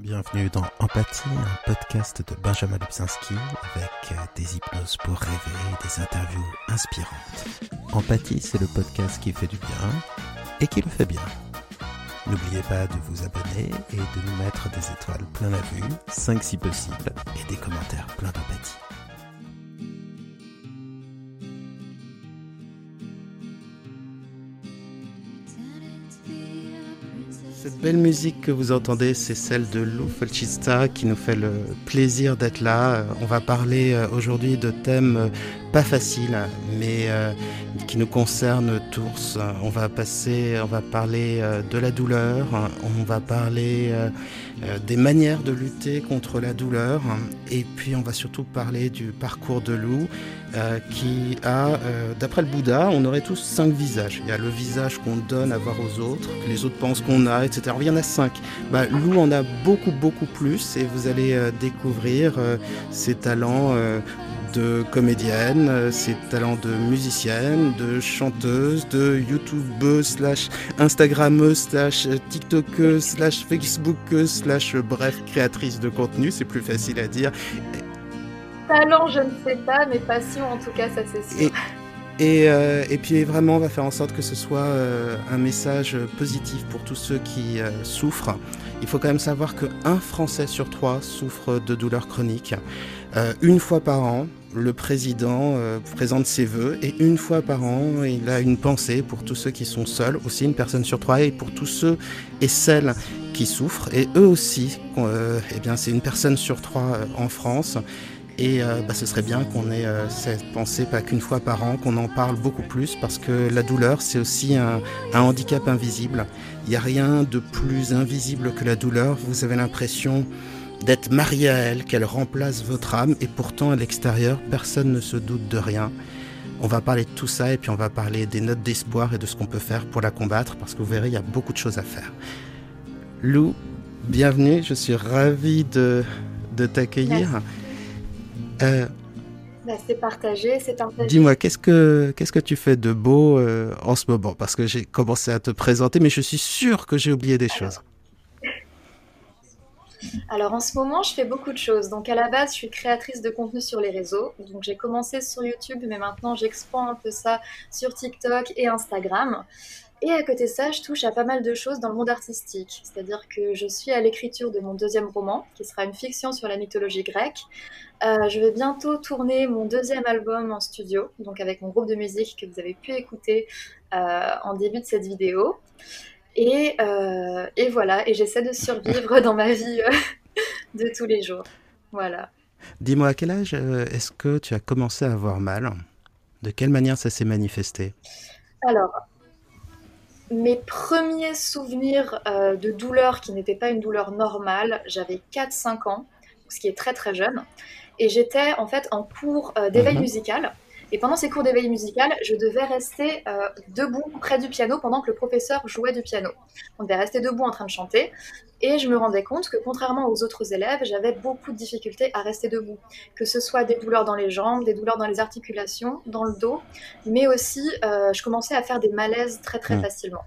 Bienvenue dans Empathie, un podcast de Benjamin Lubzinski avec euh, des hypnoses pour rêver des interviews inspirantes. Empathie, c'est le podcast qui fait du bien et qui le fait bien. N'oubliez pas de vous abonner et de nous mettre des étoiles plein la vue, 5 si possible, et des commentaires plein d'empathie. Cette belle musique que vous entendez, c'est celle de Lou Felchista qui nous fait le plaisir d'être là. On va parler euh, aujourd'hui de thèmes euh, pas faciles, mais euh, qui nous concernent tous. On va passer, on va parler de la douleur, on va parler des manières de lutter contre la douleur, et puis on va surtout parler du parcours de Lou euh, qui a, euh, d'après le Bouddha, on aurait tous cinq visages. Il y a le visage qu'on donne à voir aux autres, que les autres pensent qu'on a, etc. Alors, il y en a cinq. Bah, Lou en a beaucoup, beaucoup plus et vous allez euh, découvrir ses talents de comédienne, ses talents de musicienne, de chanteuse, de youtubeuse slash instagrammeuse slash tiktokeuse slash facebookeuse slash bref créatrice de contenu, c'est plus facile à dire talent, je ne sais pas, mais passion, en tout cas, ça c'est sûr. Et, euh, et, puis vraiment, on va faire en sorte que ce soit euh, un message positif pour tous ceux qui euh, souffrent. Il faut quand même savoir qu'un Français sur trois souffre de douleurs chroniques. une fois par an, le président présente ses voeux et une fois par an, il a une pensée pour tous ceux qui sont seuls, aussi une personne sur trois, et pour tous ceux et celles qui souffrent. Et eux aussi, eh bien, c'est une personne sur trois en France. Et euh, bah, ce serait bien qu'on ait euh, cette pensée pas qu'une fois par an, qu'on en parle beaucoup plus, parce que la douleur, c'est aussi un, handicap invisible. Il n'y a rien de plus invisible que la douleur. Vous avez l'impression d'être marié à elle, qu'elle remplace votre âme, et pourtant à l'extérieur, personne ne se doute de rien. On va parler de tout ça, et puis on va parler des notes d'espoir et de ce qu'on peut faire pour la combattre, parce que vous verrez, il y a beaucoup de choses à faire. Lou, bienvenue, je suis ravi de, de t'accueillir. Euh, bah, c'est partagé, c'est partagé. Dis-moi, qu'est-ce que qu'est-ce que tu fais de beau euh, en ce moment? Parce que j'ai commencé à te présenter, mais je suis sûr que j'ai oublié des choses. Alors en ce moment, je fais beaucoup de choses. Donc à la base, je suis créatrice de contenu sur les réseaux. Donc j'ai commencé sur YouTube, mais maintenant j'expand un peu ça sur TikTok et Instagram. Et à côté de ça, je touche à pas mal de choses dans le monde artistique. C'est-à-dire que je suis à l'écriture de mon deuxième roman, qui sera une fiction sur la mythologie grecque. Euh, je vais bientôt tourner mon deuxième album en studio, donc avec mon groupe de musique que vous avez pu écouter euh, en début de cette vidéo. Et, euh, et voilà, et j'essaie de survivre dans ma vie de tous les jours. Voilà. Dis-moi, à quel âge est-ce que tu as commencé à avoir mal? De quelle manière ça s'est manifesté? Alors, mes premiers souvenirs euh, de douleur qui n'étaient pas une douleur normale, j'avais 4-5 ans, ce qui est très très jeune, et j'étais en fait en cours euh, d'éveil mhm. musical. Et pendant ces cours d'éveil musical, je devais rester euh, debout près du piano pendant que le professeur jouait du piano. On devait rester debout en train de chanter. Et je me rendais compte que contrairement aux autres élèves, j'avais beaucoup de difficultés à rester debout. Que ce soit des douleurs dans les jambes, des douleurs dans les articulations, dans le dos, mais aussi euh, je commençais à faire des malaises très très hmm. facilement.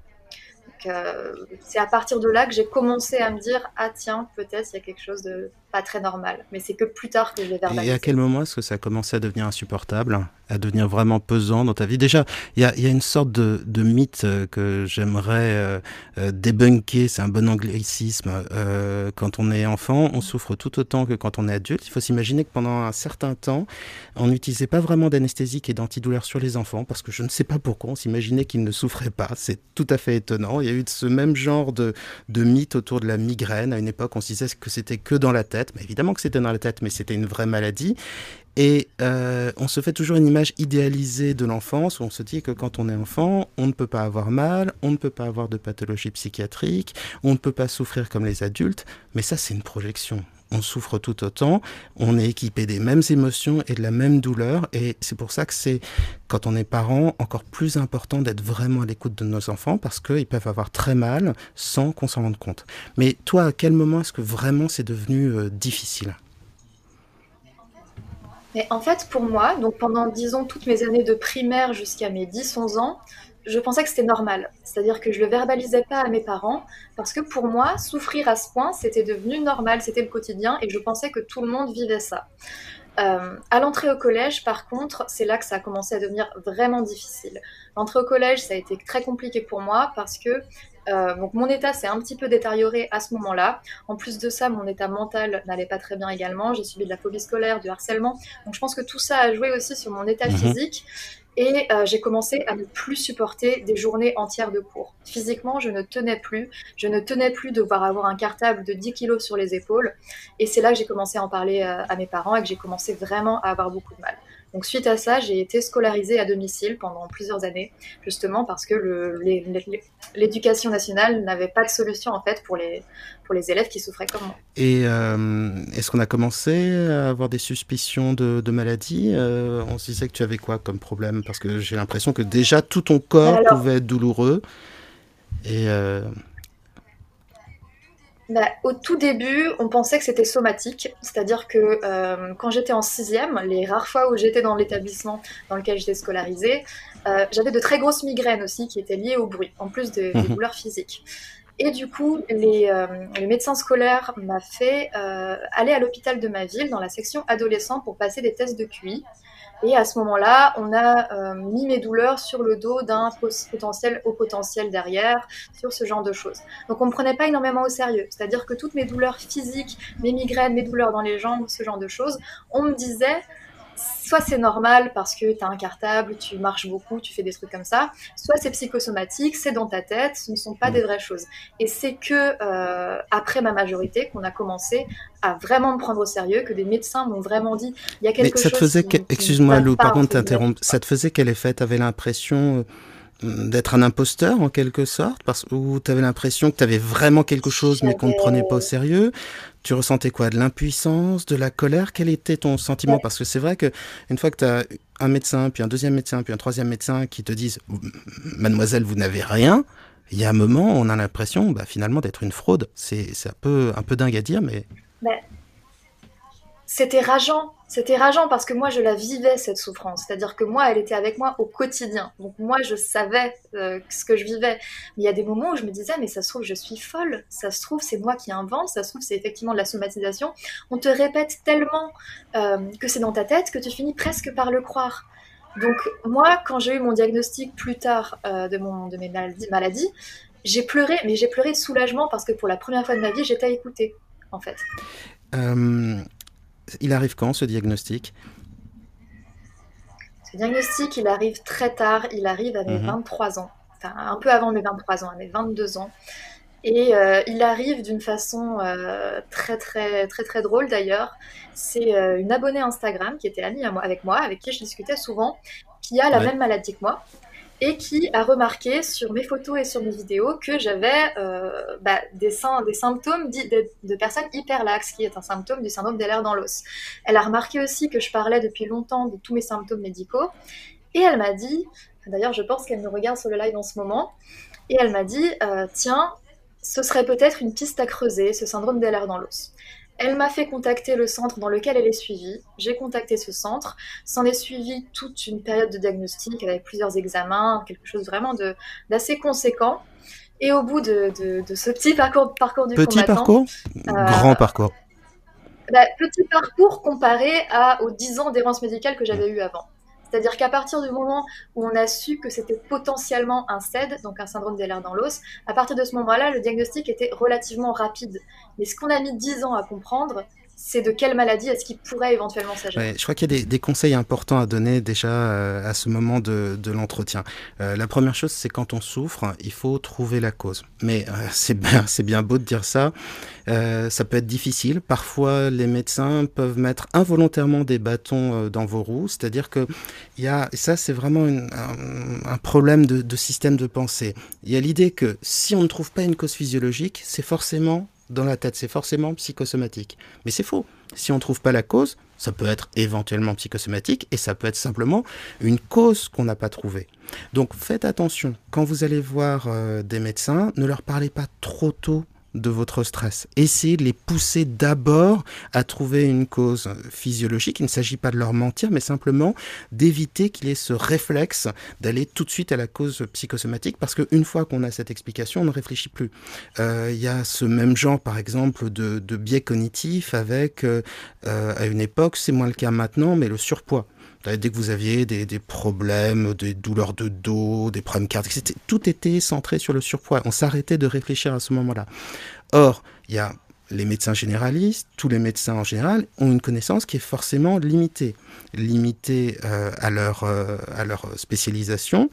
Euh, c'est à partir de là que j'ai commencé à me dire ah tiens peut-être il y a quelque chose de pas très normal. Mais c'est que plus tard que je vais verbaliser. Et à quel moment est-ce que ça a commencé à devenir insupportable à devenir vraiment pesant dans ta vie? Déjà, il y a, y a, une sorte de, de mythe euh, que j'aimerais euh, euh, débunker, c'est un bon anglicisme. Euh, quand on est enfant, on souffre tout autant que quand on est adulte. Il faut s'imaginer que pendant un certain temps, on n'utilisait pas vraiment d'anesthésique et d'antidouleur sur les enfants, parce que je ne sais pas pourquoi, on s'imaginait qu'ils ne souffraient pas. C'est tout à fait étonnant. Il y a eu ce même genre de, de mythe autour de la migraine. À une époque, on se disait que c'était que dans la tête. Mais évidemment que c'était dans la tête, mais c'était une vraie maladie. Et euh, on se fait toujours une image idéalisée de l'enfance où on se dit que quand on est enfant, on ne peut pas avoir mal, on ne peut pas avoir de pathologie psychiatrique, on ne peut pas souffrir comme les adultes. Mais ça, c'est une projection. On souffre tout autant, on est équipé des mêmes émotions et de la même douleur. Et c'est pour ça que c'est, quand on est parent, encore plus important d'être vraiment à l'écoute de nos enfants parce qu'ils peuvent avoir très mal sans qu'on s'en rende compte. Mais toi, à quel moment est-ce que vraiment c'est devenu euh, difficile? Mais en fait, pour moi, donc pendant, disons, toutes mes années de primaire jusqu'à mes 10-11 ans, je pensais que c'était normal. C'est-à-dire que je le verbalisais pas à mes parents parce que pour moi, souffrir à ce point, c'était devenu normal, c'était le quotidien et je pensais que tout le monde vivait ça. Euh, à l'entrée au collège, par contre, c'est là que ça a commencé à devenir vraiment difficile. L'entrée au collège, ça a été très compliqué pour moi parce que euh, donc mon état s'est un petit peu détérioré à ce moment-là. En plus de ça, mon état mental n'allait pas très bien également. J'ai subi de la phobie scolaire, du harcèlement. Donc je pense que tout ça a joué aussi sur mon état mhm. physique. Et euh, j'ai commencé à ne plus supporter des journées entières de cours. Physiquement, je ne tenais plus. Je ne tenais plus de devoir avoir un cartable de 10 kilos sur les épaules. Et c'est là que j'ai commencé à en parler euh, à mes parents et que j'ai commencé vraiment à avoir beaucoup de mal. Donc suite à ça, j'ai été scolarisée à domicile pendant plusieurs années, justement parce que l'éducation nationale n'avait pas de solution en fait pour les, pour les élèves qui souffraient comme moi. Et euh, est-ce qu'on a commencé à avoir des suspicions de, de maladie euh, On se disait que tu avais quoi comme problème? Parce que j'ai l'impression que déjà tout ton corps pouvait être douloureux. Et euh, bah, au tout début, on pensait que c'était somatique, c'est-à-dire que euh, quand j'étais en sixième, les rares fois où j'étais dans l'établissement dans lequel j'étais scolarisée, euh, j'avais de très grosses migraines aussi qui étaient liées au bruit, en plus des, mhm. douleurs physiques. Et du coup, les, euh, médecins scolaires m'ont fait aller à l'hôpital de ma ville dans la section adolescent pour passer des tests de QI. Et à ce moment-là, on a euh, mis mes douleurs sur le dos d'un potentiel au potentiel derrière, sur ce genre de choses. Donc on ne me prenait pas énormément au sérieux. C'est-à-dire que toutes mes douleurs physiques, mes migraines, mes douleurs dans les jambes, ce genre de choses, on me disait soit c'est normal parce que tu as un cartable, tu marches beaucoup, tu fais des trucs comme ça, soit c'est psychosomatique, c'est dans ta tête, ce ne sont pas mm. des vraies choses. Et c'est que euh, après ma majorité qu'on a commencé à vraiment me prendre au sérieux, que des médecins m'ont vraiment dit il y a quelque Mais ça te faisait, excuse-moi Lou, par contre t'interromps, ça te faisait quel effet? T'avais l'impression euh, d'être un imposteur en quelque sorte parce où tu avais l'impression que tu avais vraiment quelque chose mais qu'on ne prenait pas au sérieux. Tu ressentais quoi? De l'impuissance de la colère? Quel était ton sentiment? Parce que c'est vrai que une fois que tu as un médecin puis un deuxième médecin puis un troisième médecin qui te disent mademoiselle vous n'avez rien il y a un moment on a l'impression bah, finalement d'être une fraude. C'est un peu un peu dingue à dire mais c'était rageant. C'était rageant parce que moi, je la vivais, cette souffrance. C'est-à-dire que moi, elle était avec moi au quotidien. Donc moi, je savais euh, ce que je vivais. Mais il y a des moments où je me disais, mais ça se trouve, je suis folle. Ça se trouve, c'est moi qui invente. Ça se trouve, c'est effectivement de la somatisation. On te répète tellement euh, que c'est dans ta tête que tu finis presque par le croire. Donc moi, quand j'ai eu mon diagnostic plus tard euh, de, mon, de mes maladies, j'ai pleuré, mais j'ai pleuré de soulagement parce que pour la première fois de ma vie, j'étais écoutée, en fait. Il arrive quand ce diagnostic? Ce diagnostic, il arrive très tard. Il arrive à mes 23 mhm. ans. Enfin, un peu avant mes 23 ans, à mes 22 ans. Et euh, il arrive d'une façon euh, très très très très drôle d'ailleurs. C'est euh, une abonnée Instagram qui était amie avec moi, avec qui je discutais souvent, qui a la même maladie que moi et qui a remarqué sur mes photos et sur mes vidéos que j'avais euh, bah, des, symptômes de, de, personnes hyperlaxes, qui est un symptôme du syndrome des lèvres dans l'os. Elle a remarqué aussi que je parlais depuis longtemps de tous mes symptômes médicaux, et elle m'a dit, d'ailleurs je pense qu'elle me regarde sur le live en ce moment, et elle m'a dit, euh, tiens, ce serait peut-être une piste à creuser, ce syndrome des dans l'os. Elle m'a fait contacter le centre dans lequel elle est suivie. J'ai contacté ce centre. S'en est suivi toute une période de diagnostic avec plusieurs examens, quelque chose vraiment d'assez conséquent. Et au bout de, ce petit parcours, parcours du Petit parcours euh, Grand parcours bah, Petit parcours comparé à, aux 10 ans d'errance médicale que j'avais eu avant. C'est-à-dire qu'à partir du moment où on a su que c'était potentiellement un SED, donc un syndrome des dans l'os, à partir de ce moment-là, le diagnostic était relativement rapide. Mais ce qu'on a mis 10 ans à comprendre, c'est de quelle maladie est-ce qu'il pourrait éventuellement s'agir. je crois qu'il y a des, conseils importants à donner déjà euh, à ce moment de, l'entretien. Euh, la première chose, c'est quand on souffre, il faut trouver la cause. Mais euh, c'est bien, beau de dire ça. ça peut être difficile. Parfois, les médecins peuvent mettre involontairement des bâtons dans vos roues. C'est-à-dire que il y a, ça, c'est vraiment un, problème de système de pensée. Il y a l'idée que si on ne trouve pas une cause physiologique, c'est forcément dans la tête, c'est forcément psychosomatique. Mais c'est faux. Si on ne trouve pas la cause, ça peut être éventuellement psychosomatique et ça peut être simplement une cause qu'on n'a pas trouvée. Donc faites attention. Quand vous allez voir euh, des médecins, ne leur parlez pas trop tôt de votre stress. Essayez de les pousser d'abord à trouver une cause physiologique. Il ne s'agit pas de leur mentir, mais simplement d'éviter qu'il ait ce réflexe d'aller tout de suite à la cause psychosomatique, parce qu'une fois qu'on a cette explication, on ne réfléchit plus. Euh, il y a ce même genre, par exemple, de, biais cognitifs avec, euh, euh, à une époque, c'est moins le cas maintenant, mais le surpoids. Dès que vous aviez des, problèmes, des douleurs de dos, des problèmes cardiaques, tout était centré sur le surpoids. On s'arrêtait de réfléchir à ce moment-là. Or, il y a les médecins généralistes, tous les médecins en général, ont une connaissance qui est forcément limitée. Limitée euh, à, leur, euh, à leur spécialisation,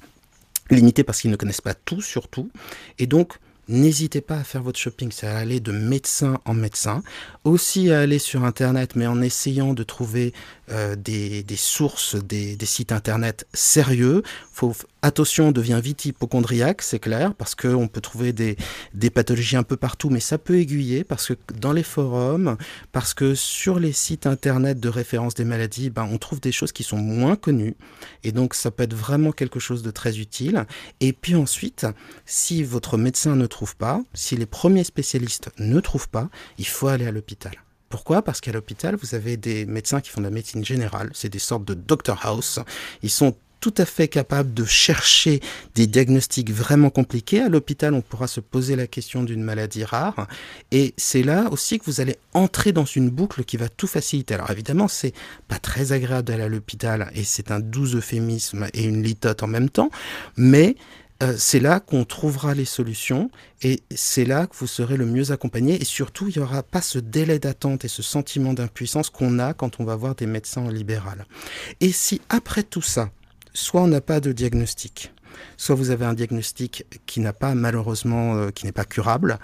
limitée parce qu'ils ne connaissent pas tout surtout. Et donc, N'hésitez pas à faire votre shopping, c'est à aller de médecin en médecin, aussi à aller sur Internet, mais en essayant de trouver euh, des, sources, des, des, sites Internet sérieux. Faut, attention, on devient vite hypochondriaque, c'est clair, parce qu'on peut trouver des, des pathologies un peu partout, mais ça peut aiguiller, parce que dans les forums, parce que sur les sites Internet de référence des maladies, ben, on trouve des choses qui sont moins connues, et donc ça peut être vraiment quelque chose de très utile. Et puis ensuite, si votre médecin ne trouve pas, si les premiers spécialistes ne trouvent pas, il faut aller à l'hôpital. Pourquoi? Parce qu'à l'hôpital, vous avez des médecins qui font de la médecine générale, c'est des sortes de doctor house. Ils sont tout à fait capables de chercher des diagnostics vraiment compliqués. À l'hôpital, on pourra se poser la question d'une maladie rare. Et c'est là aussi que vous allez entrer dans une boucle qui va tout faciliter. Alors évidemment, c'est pas très agréable d'aller à l'hôpital et c'est un doux euphémisme et une litote en même temps. Mais euh, c'est là qu'on trouvera les solutions et c'est là que vous serez le mieux accompagné et surtout il n'y aura pas ce délai d'attente et ce sentiment d'impuissance qu'on a quand on va voir des médecins en libéral. Et si après tout ça, soit on n'a pas de diagnostic, soit vous avez un diagnostic qui n'a pas malheureusement, euh, qui n'est pas curable,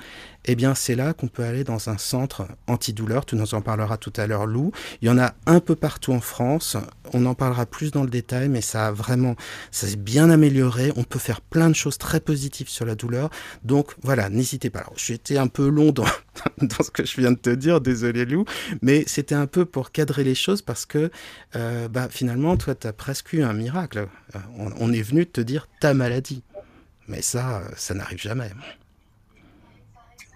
eh bien c'est là qu'on peut aller dans un centre antidouleur. Tu nous en parleras tout à l'heure, Lou. Il y en a un peu partout en France. On en parlera plus dans le détail, mais ça a vraiment, ça s'est bien amélioré. On peut faire plein de choses très positives sur la douleur. Donc voilà, n'hésitez pas. Alors, été un peu long dans, dans ce que je viens de te dire, désolé Lou, mais c'était un peu pour cadrer les choses parce que euh, bah, finalement, toi, tu as presque eu un miracle. Euh, on, on est venu te dire ta maladie. Mais ça, ça n'arrive jamais.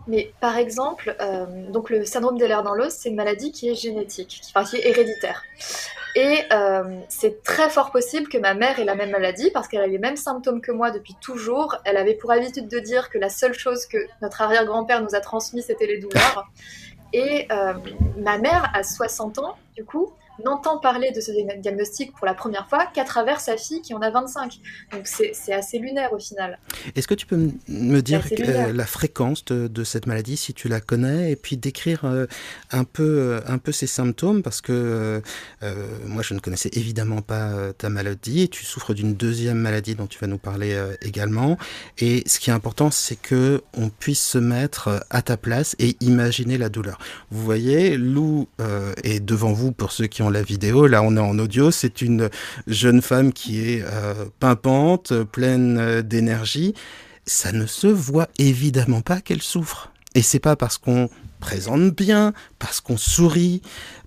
Mais par exemple, euh, donc le syndrome des lèvres dans l'os, c'est une maladie qui est génétique, qui, est héréditaire. Et euh, c'est très fort possible que ma mère ait la même maladie parce qu'elle a les mêmes symptômes que moi depuis toujours. Elle avait pour habitude de dire que la seule chose que notre arrière-grand-père nous a transmis, c'était les douleurs. Et euh, ma mère a 60 ans, du coup, n'entend parler de ce diagnostic pour la première fois qu'à travers sa fille qui en a 25. Donc c'est assez lunaire au final. Est-ce que tu peux me dire euh, la fréquence de, cette maladie, si tu la connais, et puis décrire euh, un, peu, euh, un peu ses symptômes, parce que moi je ne connaissais évidemment pas ta maladie, et tu souffres d'une deuxième maladie dont tu vas nous parler également. Et ce qui est important, c'est que on puisse se mettre à ta place et imaginer la douleur. Vous voyez, Lou est devant vous pour ceux qui ont la vidéo, là on est en audio, c'est une jeune femme qui est euh, pimpante, pleine euh, d'énergie. Ça ne se voit évidemment pas qu'elle souffre. Et c'est pas parce qu'on présente bien, parce qu'on sourit,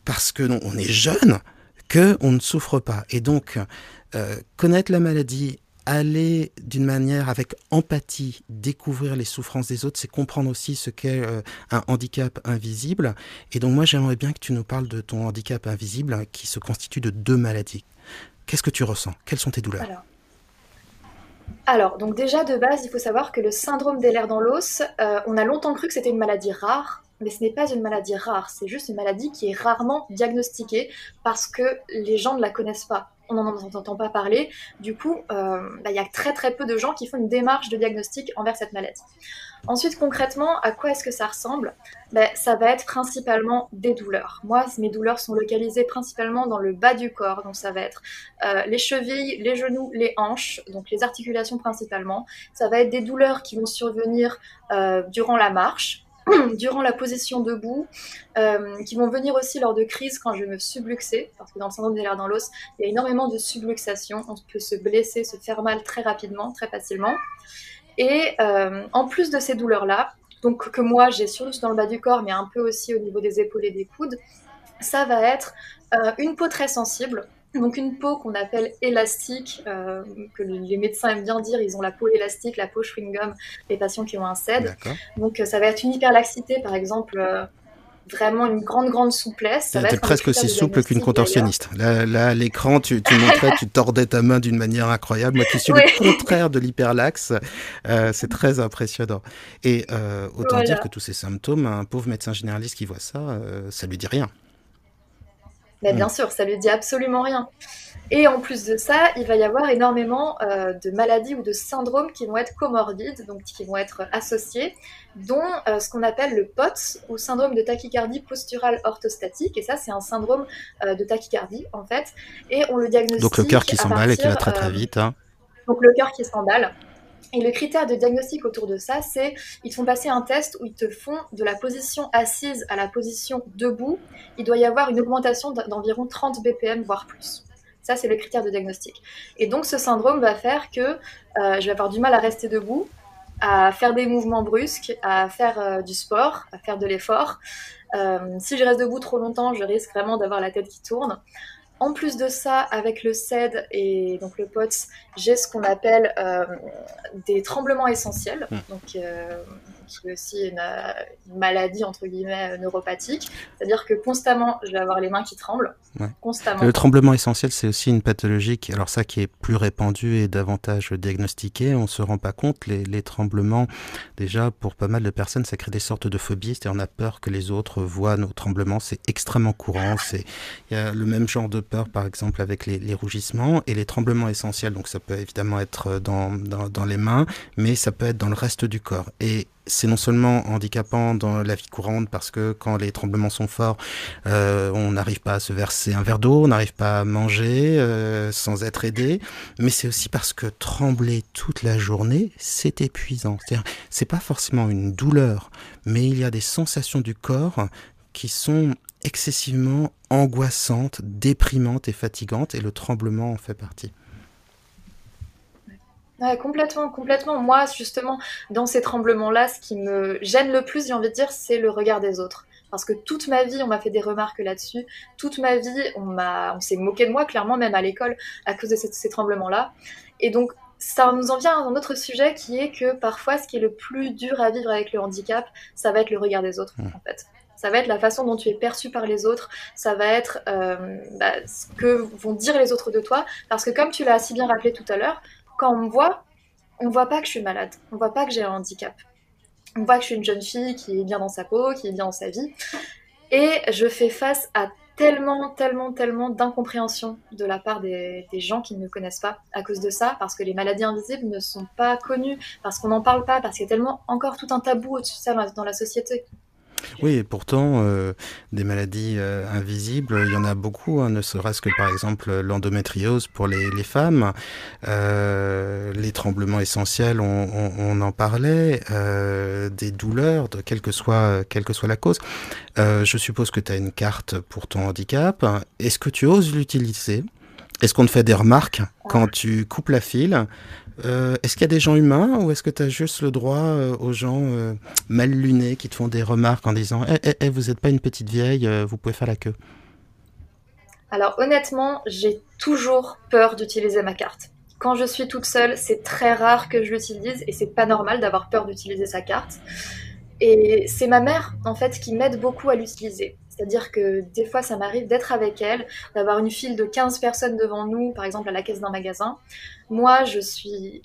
parce que on est jeune, que on ne souffre pas. Et donc, euh, connaître la maladie aller d'une manière avec empathie découvrir les souffrances des autres, c'est comprendre aussi ce qu'est euh, un handicap invisible. Et donc moi j'aimerais bien que tu nous parles de ton handicap invisible hein, qui se constitue de deux maladies. Qu'est-ce que tu ressens? Quelles sont tes douleurs? Alors. donc déjà de base, il faut savoir que le syndrome des lèvres dans l'os, euh, on a longtemps cru que c'était une maladie rare, mais ce n'est pas une maladie rare, c'est juste une maladie qui est rarement diagnostiquée parce que les gens ne la connaissent pas on n'en entend pas parler. Du coup, euh, bah, il y a très très peu de gens qui font une démarche de diagnostic envers cette maladie. Ensuite, concrètement, à quoi est-ce que ça ressemble? Bah, Ça va être principalement des douleurs. Moi, mes douleurs sont localisées principalement dans le bas du corps, donc ça va être euh, les chevilles, les genoux, les hanches, donc les articulations principalement. Ça va être des douleurs qui vont survenir euh, durant la marche, durant la position debout, euh, qui vont venir aussi lors de crises quand je vais me subluxer, parce que dans le syndrome des lèvres dans l'os, il y a énormément de subluxation, on peut se blesser, se faire mal très rapidement, très facilement. Et euh, en plus de ces douleurs-là, donc que moi j'ai surtout dans le bas du corps, mais un peu aussi au niveau des épaules et des coudes, ça va être euh, une peau très sensible, Donc une peau qu'on appelle élastique, euh, que les médecins aiment bien dire, ils ont la peau élastique, la peau chewing-gum, les patients qui ont un CED. Donc ça va être une hyperlaxité, par exemple, vraiment une grande, grande souplesse. Ça presque aussi souple qu'une contorsionniste. Là, à l'écran, tu, tu montrais, tu tordais ta main d'une manière incroyable. Moi qui suis le contraire de l'hyperlaxe, euh, c'est très impressionnant. Et euh, autant dire que tous ces symptômes, un pauvre médecin généraliste qui voit ça, euh, ça lui dit rien. Mais bien mm. sûr, ça lui dit absolument rien. Et en plus de ça, il va y avoir énormément euh, de maladies ou de syndromes qui vont être comorbides, donc qui vont être associés, dont euh, ce qu'on appelle le POTS, ou syndrome de tachycardie posturale orthostatique. Et ça, c'est un syndrome euh, de tachycardie, en fait. Et on le diagnostique. Donc le cœur qui s'emballe et qui va très très vite. Hein. Donc le cœur qui s'emballe. Et le critère de diagnostic autour de ça, c'est ils te font passer un test où ils te font de la position assise à la position debout. Il doit y avoir une augmentation d'environ 30 BPM, voire plus. Ça, c'est le critère de diagnostic. Et donc, ce syndrome va faire que euh, je vais avoir du mal à rester debout, à faire des mouvements brusques, à faire euh, du sport, à faire de l'effort. Euh, si je reste debout trop longtemps, je risque vraiment d'avoir la tête qui tourne. En plus de ça, avec le CED et donc le POTS, j'ai ce qu'on appelle des tremblements essentiels. Mmh. Donc, qui est aussi une, maladie entre guillemets neuropathique. C'est-à-dire que constamment, je vais avoir les mains qui tremblent. Constamment. Le tremblement essentiel, c'est aussi une pathologie, qui, alors ça qui est plus répandue et davantage diagnostiquée. On se rend pas compte, les, les, tremblements, déjà pour pas mal de personnes, ça crée des sortes de phobies. C'est-à-dire on a peur que les autres voient nos tremblements. C'est extrêmement courant. Il y a le même genre de peur, par exemple, avec les, les, rougissements et les tremblements essentiels. Donc ça peut évidemment être dans, dans, dans les mains, mais ça peut être dans le reste du corps. Et c'est non seulement handicapant dans la vie courante parce que quand les tremblements sont forts, euh, on n'arrive pas à se verser un verre d'eau, on n'arrive pas à manger euh, sans être aidé, mais c'est aussi parce que trembler toute la journée, c'est épuisant. C'est-à-dire, c'est pas forcément une douleur, mais il y a des sensations du corps qui sont excessivement angoissantes, déprimantes et fatigantes, et le tremblement en fait partie complètement, complètement. Moi, justement, dans ces tremblements-là, ce qui me gêne le plus, j'ai envie de dire, c'est le regard des autres. Parce que toute ma vie, on m'a fait des remarques là-dessus. Toute ma vie, on m'a, on s'est moqué de moi, clairement, même à l'école, à cause de ces, tremblements-là. Et donc, ça nous en vient à un autre sujet qui est que parfois, ce qui est le plus dur à vivre avec le handicap, ça va être le regard des autres, mmh. en fait. Ça va être la façon dont tu es perçu par les autres. Ça va être euh, bah, ce que vont dire les autres de toi. Parce que comme tu l'as si bien rappelé tout à l'heure, quand on me voit, on voit pas que je suis malade, on voit pas que j'ai un handicap. On voit que je suis une jeune fille qui est bien dans sa peau, qui est bien dans sa vie. Et je fais face à tellement, tellement, tellement d'incompréhension de la part des, gens qui ne me connaissent pas à cause de ça, parce que les maladies invisibles ne sont pas connues, parce qu'on n'en parle pas, parce qu'il y a tellement encore tout un tabou au-dessus de ça dans la société. Oui, et pourtant, euh, des maladies euh, invisibles, il y en a beaucoup, hein, ne serait-ce que par exemple l'endométriose pour les, femmes, euh, les tremblements essentiels, on, en parlait, des douleurs, de, quelle, que soit, quelle que soit la cause. Je suppose que tu as une carte pour ton handicap. Est-ce que tu oses l'utiliser? Est-ce qu'on te fait des remarques quand tu coupes la file? Euh, est-ce qu'il y a des gens humains ou est-ce que tu as juste le droit euh, aux gens euh, mal lunés qui te font des remarques en disant Eh, eh, eh vous n'êtes pas une petite vieille, vous pouvez faire la queue? Alors honnêtement, j'ai toujours peur d'utiliser ma carte. Quand je suis toute seule, c'est très rare que je l'utilise et c'est pas normal d'avoir peur d'utiliser sa carte. Et c'est ma mère en fait qui m'aide beaucoup à l'utiliser. C'est-à-dire que des fois, ça m'arrive d'être avec elle, d'avoir une file de 15 personnes devant nous, par exemple à la caisse d'un magasin. Moi, je suis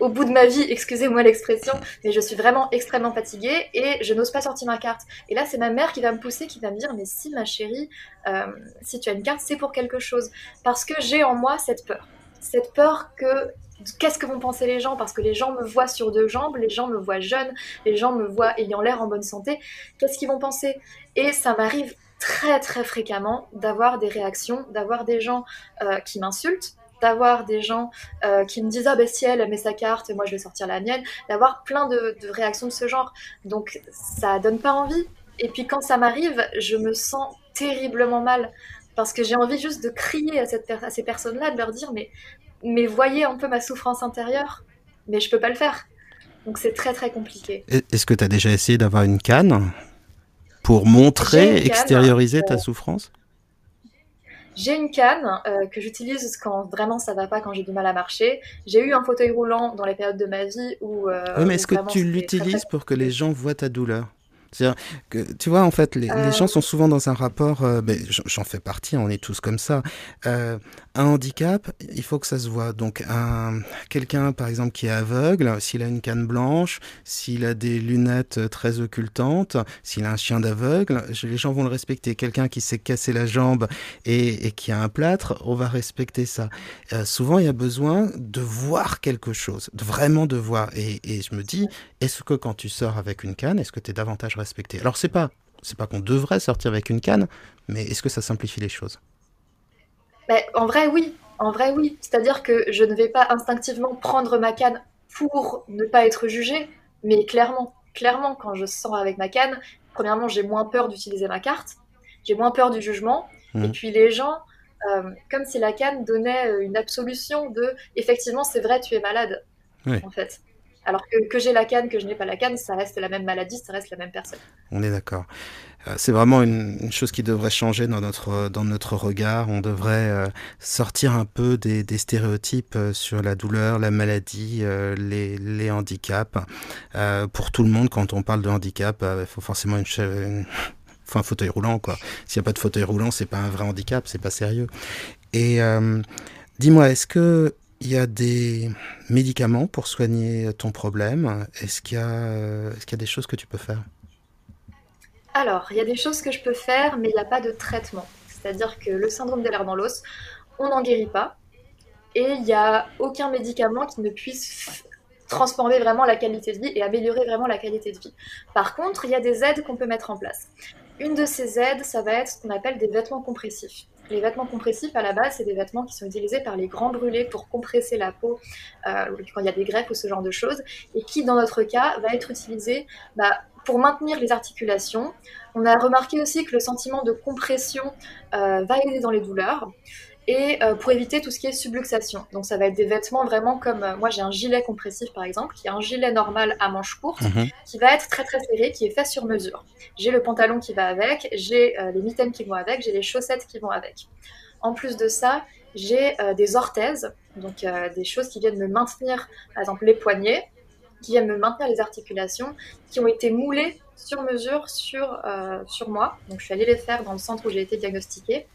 au bout de ma vie, excusez-moi l'expression, mais je suis vraiment extrêmement fatiguée et je n'ose pas sortir ma carte. Et là, c'est ma mère qui va me pousser, qui va me dire, mais si ma chérie, euh, si tu as une carte, c'est pour quelque chose. Parce que j'ai en moi cette peur. Cette peur que qu'est-ce que vont penser les gens? Parce que les gens me voient sur deux jambes, les gens me voient jeune, les gens me voient ayant l'air en bonne santé. Qu'est-ce qu'ils vont penser? Et ça m'arrive très très fréquemment d'avoir des réactions, d'avoir des gens euh, qui m'insultent, d'avoir des gens euh, qui me disent ah ben si elle met sa carte, moi je vais sortir la mienne, d'avoir plein de, réactions de ce genre. Donc ça donne pas envie. Et puis quand ça m'arrive, je me sens terriblement mal parce que j'ai envie juste de crier à, ces personnes-là, de leur dire mais mais voyez un peu ma souffrance intérieure, mais je peux pas le faire. Donc c'est très très compliqué. Est-ce que tu as déjà essayé d'avoir une canne pour montrer, extérioriser ta euh, souffrance? J'ai une canne euh, que j'utilise quand vraiment ça va pas, quand j'ai du mal à marcher. J'ai eu un fauteuil roulant dans les périodes de ma vie où. Euh, oui, mais est-ce que tu l'utilises pour que les gens voient ta douleur? C'est-à-dire que, tu vois, en fait, les, gens sont souvent dans un rapport, euh, ben, j'en fais partie, on est tous comme ça. Euh, un handicap, il faut que ça se voit. Donc, un, quelqu'un, par exemple, qui est aveugle, s'il a une canne blanche, s'il a des lunettes très occultantes, s'il a un chien d'aveugle, les gens vont le respecter. Quelqu'un qui s'est cassé la jambe et, et, qui a un plâtre, on va respecter ça. Euh, souvent, il y a besoin de voir quelque chose, de vraiment de voir. Et, et je me dis, est-ce que quand tu sors avec une canne, est-ce que tu es davantage Alors, c'est pas, c'est pas qu'on devrait sortir avec une canne, mais est-ce que ça simplifie les choses? En vrai, oui. En vrai, oui. C'est-à-dire que je ne vais pas instinctivement prendre ma canne pour ne pas être jugée, mais clairement, clairement, quand je sors avec ma canne, premièrement, j'ai moins peur d'utiliser ma carte, j'ai moins peur du jugement, et mmh. puis les gens, euh, comme si la canne donnait euh, une absolution de, effectivement, c'est vrai, tu es malade, en fait. Alors que, que j'ai la canne, que je n'ai pas la canne, ça reste la même maladie, ça reste la même personne. On est d'accord. Euh, c'est vraiment une, chose qui devrait changer dans notre, dans notre regard. On devrait euh, sortir un peu des, stéréotypes euh, sur la douleur, la maladie, les, les, handicaps. pour tout le monde, quand on parle de handicap, il faut forcément une, une un fauteuil roulant quoi. S'il n'y a pas de fauteuil roulant, c'est pas un vrai handicap, c'est pas sérieux. Et dis-moi, est-ce que il y a des médicaments pour soigner ton problème. Est-ce qu'il y, a des choses que tu peux faire? Alors, il y a des choses que je peux faire, mais il n'y a pas de traitement. C'est-à-dire que le syndrome des lèvres dans l'os, on n'en guérit pas. Et il n'y a aucun médicament qui ne puisse transformer vraiment la qualité de vie et améliorer vraiment la qualité de vie. Par contre, il y a des aides qu'on peut mettre en place. Une de ces aides, ça va être ce qu'on appelle des vêtements compressifs. Les vêtements compressifs, à la base, c'est des vêtements qui sont utilisés par les grands brûlés pour compresser la peau euh, quand il y a des greffes ou ce genre de choses, et qui, dans notre cas, va être utilisé bah, pour maintenir les articulations. On a remarqué aussi que le sentiment de compression euh, va aider dans les douleurs et euh, pour éviter tout ce qui est subluxation. Donc ça va être des vêtements vraiment comme euh, moi j'ai un gilet compressif par exemple, qui est un gilet normal à manches courtes, mhm. qui va être très très serré, qui est fait sur mesure. J'ai le pantalon qui va avec, j'ai euh, les mitaines qui vont avec, j'ai les chaussettes qui vont avec. En plus de ça, j'ai des orthèses, donc des choses qui viennent me maintenir, par exemple les poignets, qui viennent me maintenir les articulations, qui ont été moulées sur mesure sur, sur moi. Donc je suis allée les faire dans le centre où j'ai été diagnostiquée.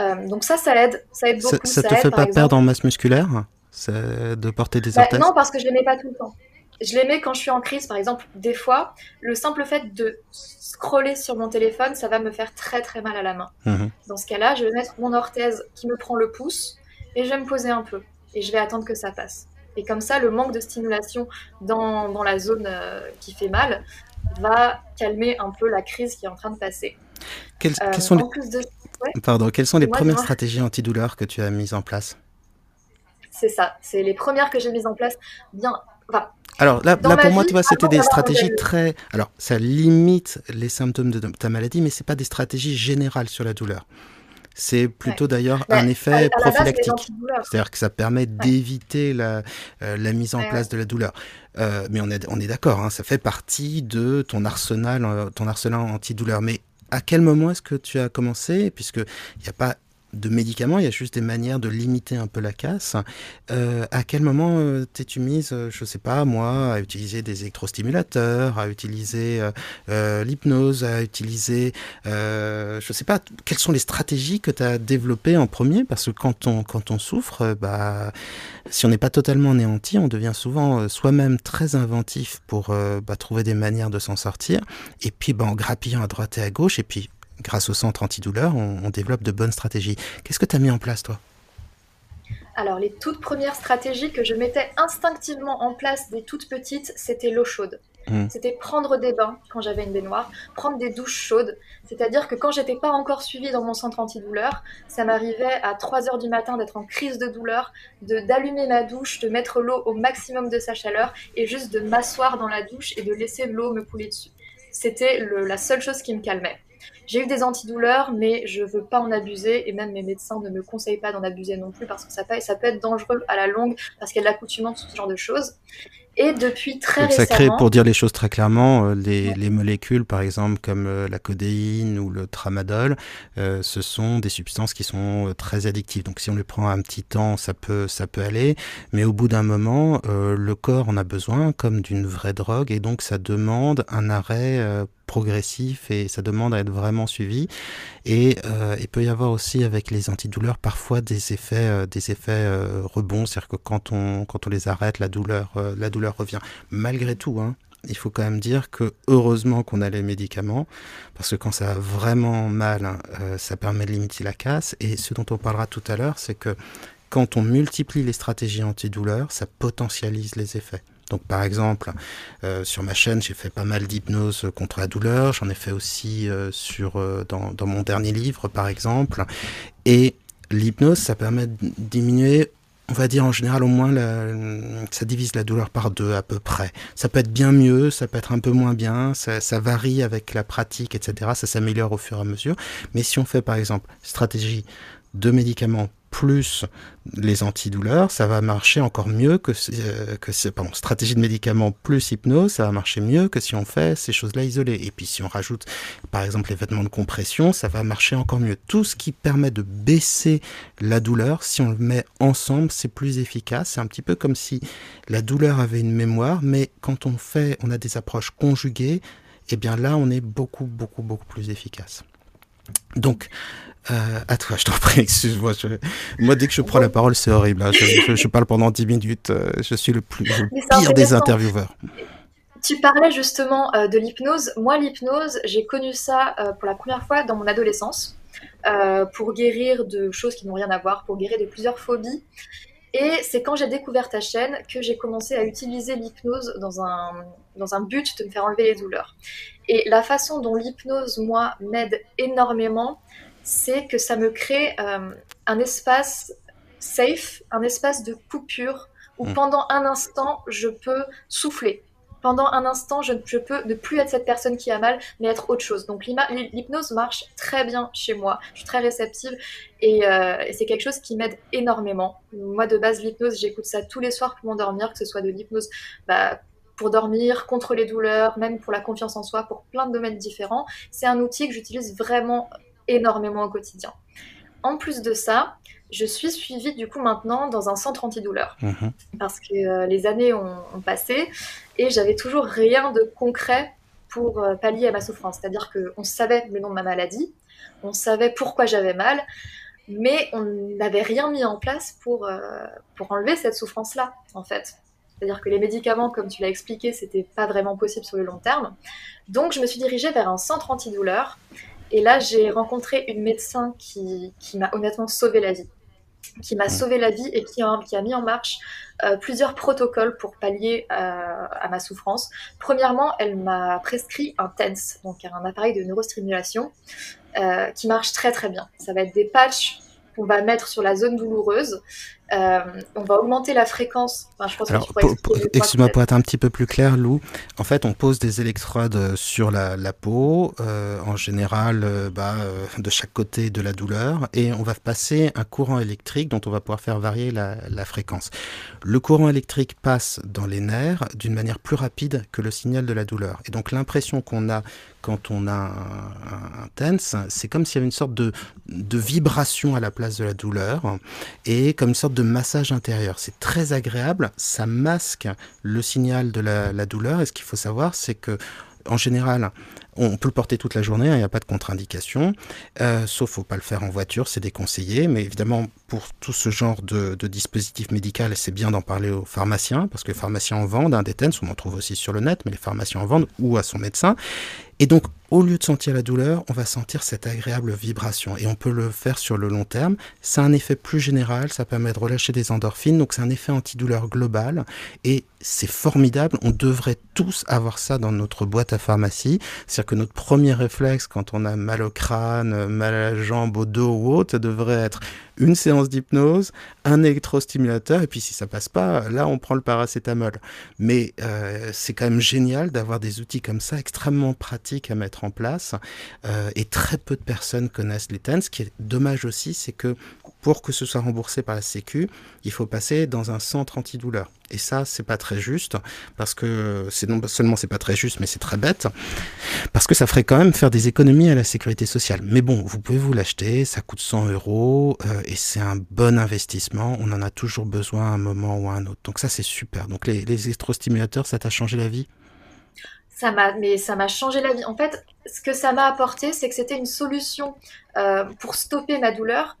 Euh, donc ça, ça aide, ça aide beaucoup. Ça, te fait pas perdre en masse musculaire de porter des bah, Non, parce que je les mets pas tout le temps. Je les mets quand je suis en crise, par exemple. Des fois, le simple fait de scroller sur mon téléphone, ça va me faire très très mal à la main. Mhm. Dans ce cas-là, je vais mettre mon orthèse qui me prend le pouce et je vais me poser un peu et je vais attendre que ça passe. Et comme ça, le manque de stimulation dans, dans la zone euh, qui fait mal va calmer un peu la crise qui est en train de passer. Quels, euh, sont les... plus de... Pardon, quelles sont les premières stratégies antidouleurs que tu as mises en place C'est ça, c'est les premières que j'ai mises en place. Bien, alors là, pour moi, tu vois, c'était des stratégies très. Alors, ça limite les symptômes de ta maladie, mais c'est pas des stratégies générales sur la douleur. C'est plutôt d'ailleurs un effet prophylactique. C'est-à-dire que ça permet d'éviter la, euh, la, mise en place de la douleur. Euh, mais on est, on est d'accord, hein, ça fait partie de ton arsenal, euh, ton arsenal antidouleur. Mais à quel moment est-ce que tu as commencé Puisqu'il n'y a pas de médicaments, il y a juste des manières de limiter un peu la casse. Euh, à quel moment euh, t'es-tu mise, euh, je sais pas moi, à utiliser des électrostimulateurs, à utiliser l'hypnose, à utiliser, je sais pas, quelles sont les stratégies que tu as développées en premier? Parce que quand on, quand on souffre, bah, si on n'est pas totalement anéanti, on devient souvent soi-même très inventif pour bah, trouver des manières de s'en sortir. Et puis, bah, en grappillant à droite et à gauche, et puis grâce au centre antidouleur, on, développe de bonnes stratégies. Qu'est-ce que tu as mis en place, toi? Alors, les toutes premières stratégies que je mettais instinctivement en place des toutes petites, c'était l'eau chaude. Hmm. C'était prendre des bains quand j'avais une baignoire, prendre des douches chaudes. C'est-à-dire que quand j'étais pas encore suivie dans mon centre antidouleur, ça m'arrivait à 3 heures du matin d'être en crise de douleur, de d'allumer ma douche, de mettre l'eau au maximum de sa chaleur et juste de m'asseoir dans la douche et de laisser l'eau me couler dessus. C'était la seule chose qui me calmait. J'ai eu des antidouleurs, mais je veux pas en abuser et même mes médecins ne me conseillent pas d'en abuser non plus parce que ça peut, ça peut être dangereux à la longue parce qu'il y a de l'accoutumance, ce genre de choses. Et depuis très Donc, récemment. Ça crée, pour dire les choses très clairement, euh, les, les, molécules, par exemple, comme euh, la codéine ou le tramadol, euh, ce sont des substances qui sont très addictives. Donc si on les prend un petit temps, ça peut, ça peut aller. Mais au bout d'un moment, le corps en a besoin comme d'une vraie drogue. Et donc ça demande un arrêt progressif et ça demande à être vraiment suivi. Et euh, il peut y avoir aussi avec les antidouleurs parfois des effets, euh, des effets euh, rebonds, c'est-à-dire que quand on, quand on les arrête, la douleur, la douleur revient. Malgré tout, hein, il faut quand même dire que heureusement qu'on a les médicaments, parce que quand ça va vraiment mal, hein, ça permet de limiter la casse. Et ce dont on parlera tout à l'heure, c'est que quand on multiplie les stratégies antidouleurs, ça potentialise les effets. Donc par exemple, euh, sur ma chaîne, j'ai fait pas mal d'hypnose contre la douleur. J'en ai fait aussi euh, sur euh, dans, mon dernier livre, par exemple. Et l'hypnose, ça permet de diminuer. On va dire en général au moins ça divise la douleur par deux à peu près. Ça peut être bien mieux, ça peut être un peu moins bien, ça, ça varie avec la pratique, etc. Ça s'améliore au fur et à mesure. Mais si on fait par exemple stratégie de médicaments plus les antidouleurs, ça va marcher encore mieux que, euh, que pardon, stratégie de médicaments plus hypnose, ça va marcher mieux que si on fait ces choses-là isolées. Et puis si on rajoute par exemple les vêtements de compression, ça va marcher encore mieux. Tout ce qui permet de baisser la douleur, si on le met ensemble, c'est plus efficace. C'est un petit peu comme si la douleur avait une mémoire, mais quand on fait, on a des approches conjuguées, et eh bien là on est beaucoup beaucoup beaucoup plus efficace. Donc, euh, à toi, je t'en prie, excuse-moi. Je... Moi, dès que je prends la parole, c'est horrible. Hein. Je, je, je, parle pendant 10 minutes. Euh, je suis le, plus, le pire des intervieweurs. Tu parlais justement euh, de l'hypnose. Moi, l'hypnose, j'ai connu ça euh, pour la première fois dans mon adolescence, pour guérir de choses qui n'ont rien à voir, pour guérir de plusieurs phobies. Et c'est quand j'ai découvert ta chaîne que j'ai commencé à utiliser l'hypnose dans un, dans un but de me faire enlever les douleurs. Et la façon dont l'hypnose, moi, m'aide énormément, c'est que ça me crée euh, un espace safe, un espace de coupure où mmh. pendant un instant, je peux souffler. Pendant un instant, je, je, peux ne plus être cette personne qui a mal, mais être autre chose. Donc l'hypnose marche très bien chez moi. Je suis très réceptive et, euh, et c'est quelque chose qui m'aide énormément. Moi, de base, l'hypnose, j'écoute ça tous les soirs pour m'endormir, que ce soit de l'hypnose bah, pour dormir, contre les douleurs, même pour la confiance en soi, pour plein de domaines différents. C'est un outil que j'utilise vraiment énormément au quotidien. En plus de ça, je suis suivie du coup maintenant dans un centre antidouleur mmh. parce que euh, les années ont, ont passé et j'avais toujours rien de concret pour euh, pallier à ma souffrance. C'est-à-dire qu'on savait le nom de ma maladie, on savait pourquoi j'avais mal, mais on n'avait rien mis en place pour, euh, pour enlever cette souffrance-là, en fait. C'est-à-dire que les médicaments, comme tu l'as expliqué, c'était pas vraiment possible sur le long terme. Donc je me suis dirigée vers un centre antidouleur et là, j'ai rencontré une médecin qui, qui m'a honnêtement sauvé la vie, qui m'a sauvé la vie et qui a, qui a mis en marche euh, plusieurs protocoles pour pallier euh, à ma souffrance. Premièrement, elle m'a prescrit un TENS, donc un appareil de neurostimulation, euh, qui marche très très bien. Ça va être des patchs qu'on va mettre sur la zone douloureuse. Euh, on va augmenter la fréquence. Enfin, je pense Alors, excuse-moi, pour être un petit peu plus clair, Lou, en fait, on pose des électrodes sur la, la peau, euh, en général, euh, bah, de chaque côté de la douleur, et on va passer un courant électrique dont on va pouvoir faire varier la, la fréquence. Le courant électrique passe dans les nerfs d'une manière plus rapide que le signal de la douleur. Et donc, l'impression qu'on a quand on a un, un, un TENS, c'est comme s'il y avait une sorte de, de vibration à la place de la douleur, et comme une sorte de massage intérieur. C'est très agréable, ça masque le signal de la, douleur. Et ce qu'il faut savoir, c'est que en général, on peut le porter toute la journée, il hein, n'y a pas de contre-indication, euh, sauf faut pas le faire en voiture, c'est déconseillé. Mais évidemment, pour tout ce genre de, dispositif médical, c'est bien d'en parler aux pharmaciens, parce que les pharmaciens en vendent, un des TENS, on en trouve aussi sur le net, mais les pharmaciens en vendent, ou à son médecin. Et donc, au lieu de sentir la douleur, on va sentir cette agréable vibration. Et on peut le faire sur le long terme. C'est un effet plus général, ça permet de relâcher des endorphines, donc c'est un effet antidouleur global. Et c'est formidable, on devrait tous avoir ça dans notre boîte à pharmacie. C'est-à-dire que notre premier réflexe quand on a mal au crâne, mal à la jambe, au dos ou autre, ça devrait être une séance d'hypnose, un électrostimulateur, et puis si ça passe pas, là on prend le paracétamol. Mais euh, c'est quand même génial d'avoir des outils comme ça, extrêmement pratiques à mettre en place, euh, et très peu de personnes connaissent les TENS. Ce qui est dommage aussi, c'est que pour que ce soit remboursé par la Sécu, il faut passer dans un centre antidouleur. Et ça, c'est pas très juste, parce que c'est non seulement c'est pas très juste, mais c'est très bête, parce que ça ferait quand même faire des économies à la sécurité sociale. Mais bon, vous pouvez vous l'acheter, ça coûte 100 euros, euh, et c'est un bon investissement. On en a toujours besoin à un moment ou à un autre. Donc ça, c'est super. Donc les, les électrostimulateurs, ça t'a changé la vie? Ça m'a, mais ça m'a changé la vie. En fait, ce que ça m'a apporté, c'est que c'était une solution euh, pour stopper ma douleur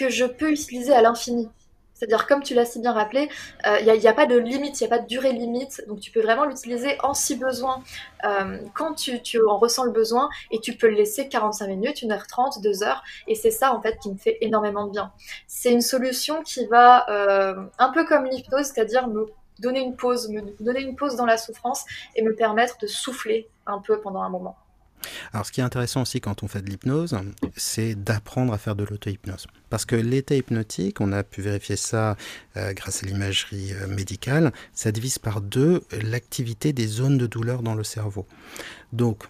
que je peux utiliser à l'infini. C'est-à-dire, comme tu l'as si bien rappelé, il euh, n'y a, pas de limite, il n'y a pas de durée limite. Donc, tu peux vraiment l'utiliser en si besoin, euh, quand tu, tu, en ressens le besoin, et tu peux le laisser 45 minutes, 1h30, 2h. Et c'est ça, en fait, qui me fait énormément de bien. C'est une solution qui va, euh, un peu comme l'hypnose, c'est-à-dire me donner une pause, me donner une pause dans la souffrance et me permettre de souffler un peu pendant un moment. Alors, ce qui est intéressant aussi quand on fait de l'hypnose, c'est d'apprendre à faire de l'auto-hypnose. Parce que l'état hypnotique, on a pu vérifier ça euh, grâce à l'imagerie euh, médicale, ça divise par deux l'activité des zones de douleur dans le cerveau. Donc,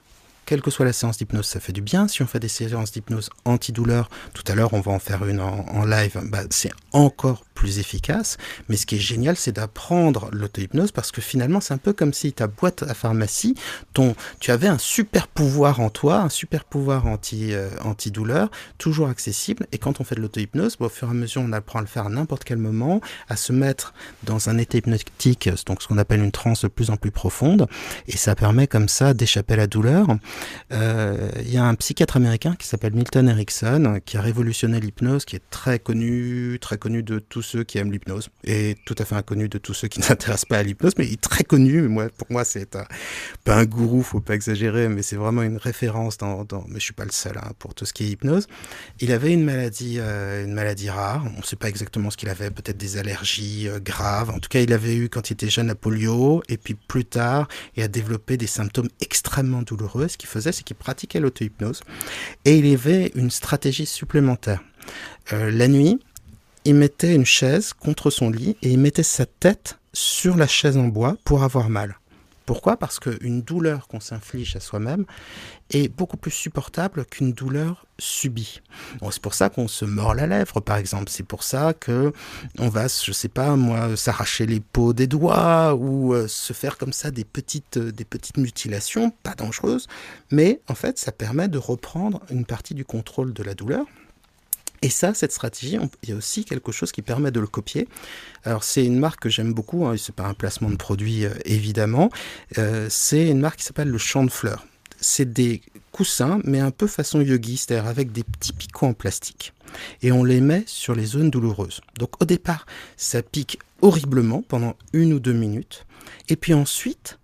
quelle que soit la séance d'hypnose, ça fait du bien. Si on fait des séances d'hypnose antidouleur, tout à l'heure on va en faire une en, live, bah, c'est encore plus efficace. Mais ce qui est génial, c'est d'apprendre l'auto-hypnose parce que finalement, c'est un peu comme si ta boîte à pharmacie, ton, tu avais un super pouvoir en toi, un super pouvoir anti, euh, anti-douleur, toujours accessible. Et quand on fait de l'auto-hypnose, bah, au fur et à mesure, on apprend à le faire à n'importe quel moment, à se mettre dans un état hypnotique, donc ce qu'on appelle une transe de plus en plus profonde. Et ça permet comme ça d'échapper à la douleur. Euh, il y a un psychiatre américain qui s'appelle Milton Erickson qui a révolutionné l'hypnose, qui est très connu, très connu de tous ceux qui aiment l'hypnose et tout à fait inconnu de tous ceux qui ne s'intéressent pas à l'hypnose, mais il est très connu. Moi, pour moi, c'est pas un gourou, faut pas exagérer, mais c'est vraiment une référence dans, mais je suis pas le seul hein, pour tout ce qui est hypnose. Il avait une maladie, euh, une maladie rare. On ne sait pas exactement ce qu'il avait, peut-être des allergies euh, graves. En tout cas, il avait eu quand il était jeune la polio et puis plus tard, il a développé des symptômes extrêmement douloureux, ce qui faisait, c'est qu'il pratiquait l'auto-hypnose. Et il avait une stratégie supplémentaire. Euh, la nuit, il mettait une chaise contre son lit et il mettait sa tête sur la chaise en bois pour avoir mal. Pourquoi? Parce qu'une douleur qu'on s'inflige à soi-même est beaucoup plus supportable qu'une douleur subie. c'est pour ça qu'on se mord la lèvre, par exemple. C'est pour ça que on va, je sais pas moi, s'arracher les peaux des doigts ou euh, se faire comme ça des petites, euh, des petites mutilations, pas dangereuses, mais en fait, ça permet de reprendre une partie du contrôle de la douleur et ça, cette stratégie, il y a aussi quelque chose qui permet de le copier. Alors c'est une marque que j'aime beaucoup, hein, c'est pas un placement de produit euh, évidemment, euh, c'est une marque qui s'appelle le Champ de Fleurs. C'est des coussins, mais un peu façon yogi, c'est-à-dire avec des petits picots en plastique. Et on les met sur les zones douloureuses. Donc au départ, ça pique horriblement pendant une ou deux minutes. Et puis ensuite,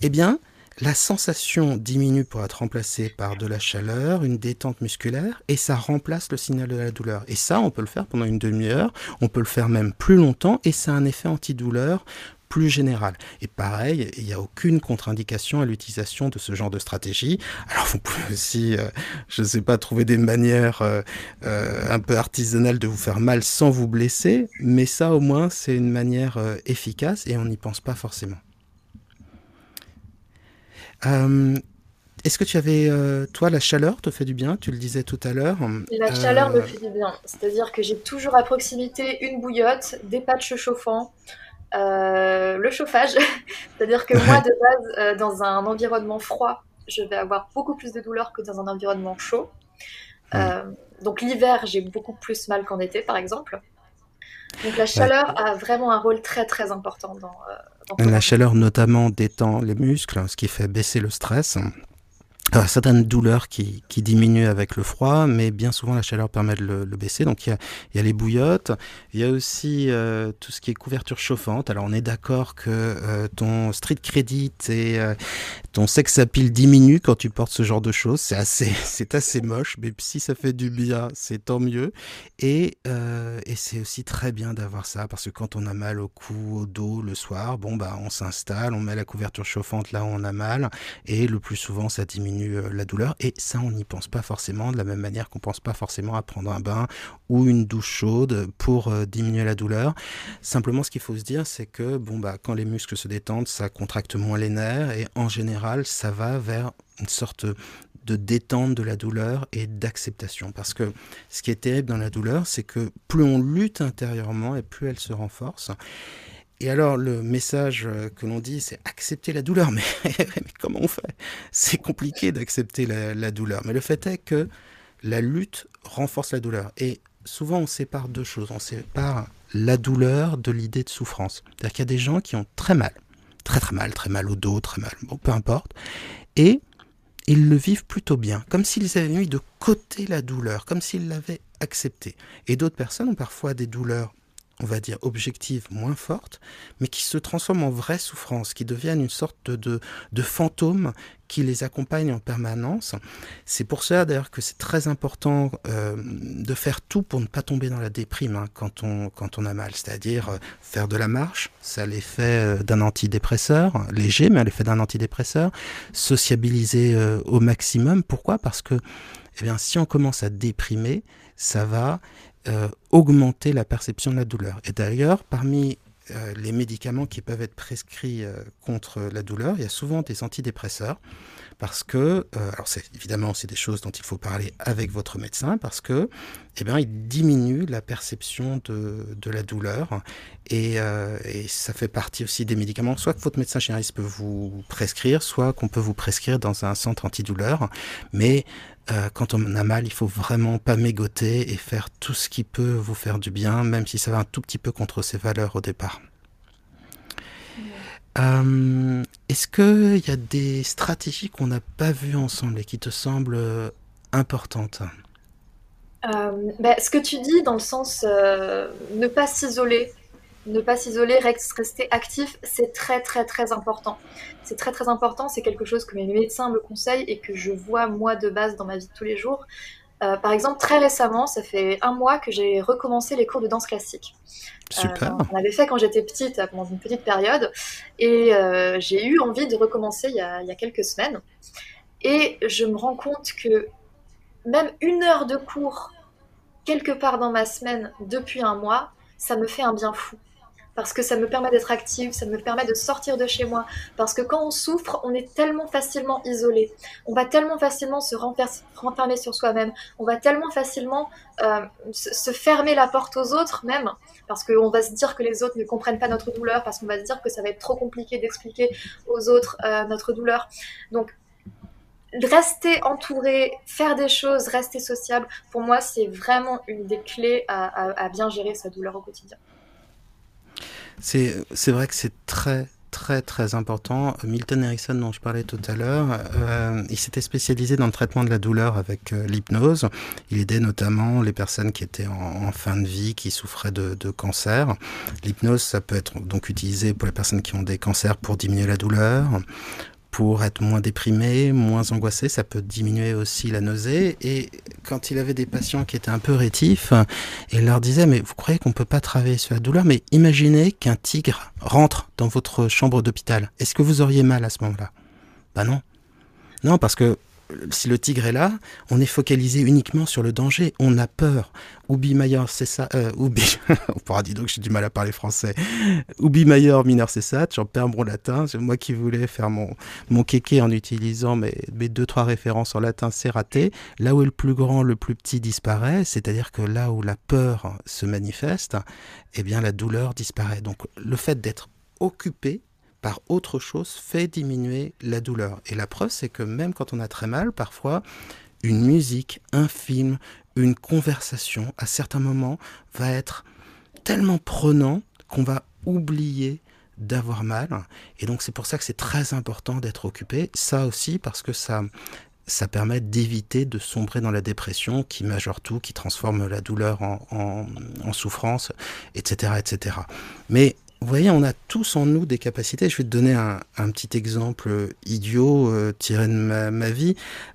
eh bien, la sensation diminue pour être remplacée par de la chaleur, une détente musculaire, et ça remplace le signal de la douleur. Et ça, on peut le faire pendant une demi-heure, on peut le faire même plus longtemps, et ça a un effet antidouleur plus général. Et pareil, il n'y a aucune contre-indication à l'utilisation de ce genre de stratégie. Alors vous pouvez aussi, euh, je ne sais pas, trouver des manières euh, euh, un peu artisanales de vous faire mal sans vous blesser, mais ça au moins c'est une manière efficace et on n'y pense pas forcément. Euh, est-ce que tu avais, euh, toi, la chaleur te fait du bien? Tu le disais tout à l'heure. La chaleur me euh, fait du bien. C'est-à-dire que j'ai toujours à proximité une bouillotte, des patchs chauffants, le chauffage. C'est-à-dire que moi, de base, dans un environnement froid, je vais avoir beaucoup plus de douleur que dans un environnement chaud. donc l'hiver, j'ai beaucoup plus mal qu'en été, par exemple. Donc la chaleur a vraiment un rôle très très important dans, la chaleur notamment détend les muscles, ce qui fait baisser le stress. Alors, certaines douleurs qui, qui diminuent avec le froid, mais bien souvent la chaleur permet de le, baisser. Donc il y, a, y, a, les bouillottes, il y a aussi euh, tout ce qui est couverture chauffante. Alors on est d'accord que euh, ton street credit et euh, ton sex appeal diminue quand tu portes ce genre de choses. C'est assez, c'est assez moche, mais si ça fait du bien, c'est tant mieux. Et, et c'est aussi très bien d'avoir ça parce que quand on a mal au cou, au dos le soir, bon bah on s'installe, on met la couverture chauffante là où on a mal, et le plus souvent ça diminue euh, la douleur. Et ça, on n'y pense pas forcément, de la même manière qu'on pense pas forcément à prendre un bain ou une douche chaude pour euh, diminuer la douleur. Simplement, ce qu'il faut se dire, c'est que bon, bah, quand les muscles se détendent, ça contracte moins les nerfs et en général, ça va vers une sorte de détente de la douleur et d'acceptation. Parce que ce qui est terrible dans la douleur, c'est que plus on lutte intérieurement et plus elle se renforce. Et alors le message euh, que l'on dit, c'est accepter la douleur. Mais, comment on fait? C'est compliqué d'accepter la, douleur. Mais le fait est que la lutte renforce la douleur. Et souvent on sépare deux choses. On sépare la douleur de l'idée de souffrance. C'est-à-dire qu'il y a des gens qui ont très mal, très très mal, très mal au dos, très mal, bon, peu importe. Et ils le vivent plutôt bien, comme s'ils avaient mis de côté la douleur, comme s'ils l'avaient acceptée. Et d'autres personnes ont parfois des douleurs on va dire, objectives moins fortes, mais qui se transforment en vraies souffrances, qui deviennent une sorte de, de fantôme qui les accompagne en permanence. C'est pour ça d'ailleurs que c'est très important euh, de faire tout pour ne pas tomber dans la déprime hein, quand, on, quand on a mal, c'est-à-dire euh, faire de la marche, ça l'effet euh, d'un antidépresseur, léger, mais à l'effet d'un antidépresseur, sociabiliser au maximum. Pourquoi? Parce que eh bien, si on commence à déprimer, ça va euh, augmenter la perception de la douleur. Et d'ailleurs, parmi euh, les médicaments qui peuvent être prescrits euh, contre la douleur, il y a souvent des antidépresseurs parce que, alors c'est évidemment c'est des choses dont il faut parler avec votre médecin parce que, eh bien, il diminue la perception de, de la douleur et, et, ça fait partie aussi des médicaments, soit que votre médecin généraliste peut vous prescrire, soit qu'on peut vous prescrire dans un centre antidouleur, mais euh, quand on a mal, il faut vraiment pas mégoter et faire tout ce qui peut vous faire du bien, même si ça va un tout petit peu contre ses valeurs au départ. Euh, est-ce qu'il y a des stratégies qu'on n'a pas vues ensemble et qui te semblent euh, importantes? Ben, Ce que tu dis dans le sens ne pas s'isoler, ne pas s'isoler, rester actif, c'est très très très important. C'est très très important, c'est quelque chose que mes médecins me conseillent et que je vois moi de base dans ma vie de tous les jours. Euh, par exemple, très récemment, ça fait un mois que j'ai recommencé les cours de danse classique. Super. Euh, on avait fait quand j'étais petite, pendant une petite période, et euh, j'ai eu envie de recommencer il y, a, il y, a, quelques semaines. Et je me rends compte que même une heure de cours, quelque part dans ma semaine, depuis un mois, ça me fait un bien fou parce que ça me permet d'être active, ça me permet de sortir de chez moi. Parce que quand on souffre, on est tellement facilement isolé. On va tellement facilement se renfermer sur soi-même. On va tellement facilement euh, se fermer la porte aux autres même. Parce qu'on va se dire que les autres ne comprennent pas notre douleur. Parce qu'on va se dire que ça va être trop compliqué d'expliquer aux autres euh, notre douleur. Donc, rester entouré, faire des choses, rester sociable, pour moi, c'est vraiment une des clés à bien gérer sa douleur au quotidien. C'est vrai que c'est très très très important. Milton Erickson dont je parlais tout à l'heure, euh, il s'était spécialisé dans le traitement de la douleur avec euh, l'hypnose. Il aidait notamment les personnes qui étaient en, fin de vie, qui souffraient de, de cancer. L'hypnose, ça peut être donc utilisé pour les personnes qui ont des cancers pour diminuer la douleur, pour être moins déprimé, moins angoissé, ça peut diminuer aussi la nausée. Et quand il avait des patients qui étaient un peu rétifs, il leur disait, mais vous croyez qu'on peut pas travailler sur la douleur? Mais imaginez qu'un tigre rentre dans votre chambre d'hôpital. Est-ce que vous auriez mal à ce moment-là? Ben non. Non, parce que si le tigre est là, on est focalisé uniquement sur le danger. On a peur. Ubi Mayor, c'est ça. Euh, Ubi, on pourra dire donc j'ai du mal à parler français. Ubi Mayor, mineur, c'est ça. J'en perds mon latin. C'est moi qui voulais faire mon, mon kéké en utilisant mes, mes deux, trois références en latin, c'est raté. Là où est le plus grand, le plus petit disparaît. C'est-à-dire que là où la peur se manifeste, eh bien, la douleur disparaît. Donc, le fait d'être occupé par autre chose fait diminuer la douleur. Et la preuve, c'est que même quand on a très mal, parfois, une musique, un film, une conversation, à certains moments, va être tellement prenant qu'on va oublier d'avoir mal. Et donc c'est pour ça que c'est très important d'être occupé. Ça aussi parce que ça, ça permet d'éviter de sombrer dans la dépression qui majore tout, qui transforme la douleur en, en, en souffrance, etc., etc. Mais vous voyez, on a tous en nous des capacités. Je vais te donner un, petit exemple idiot euh, tiré de ma, vie.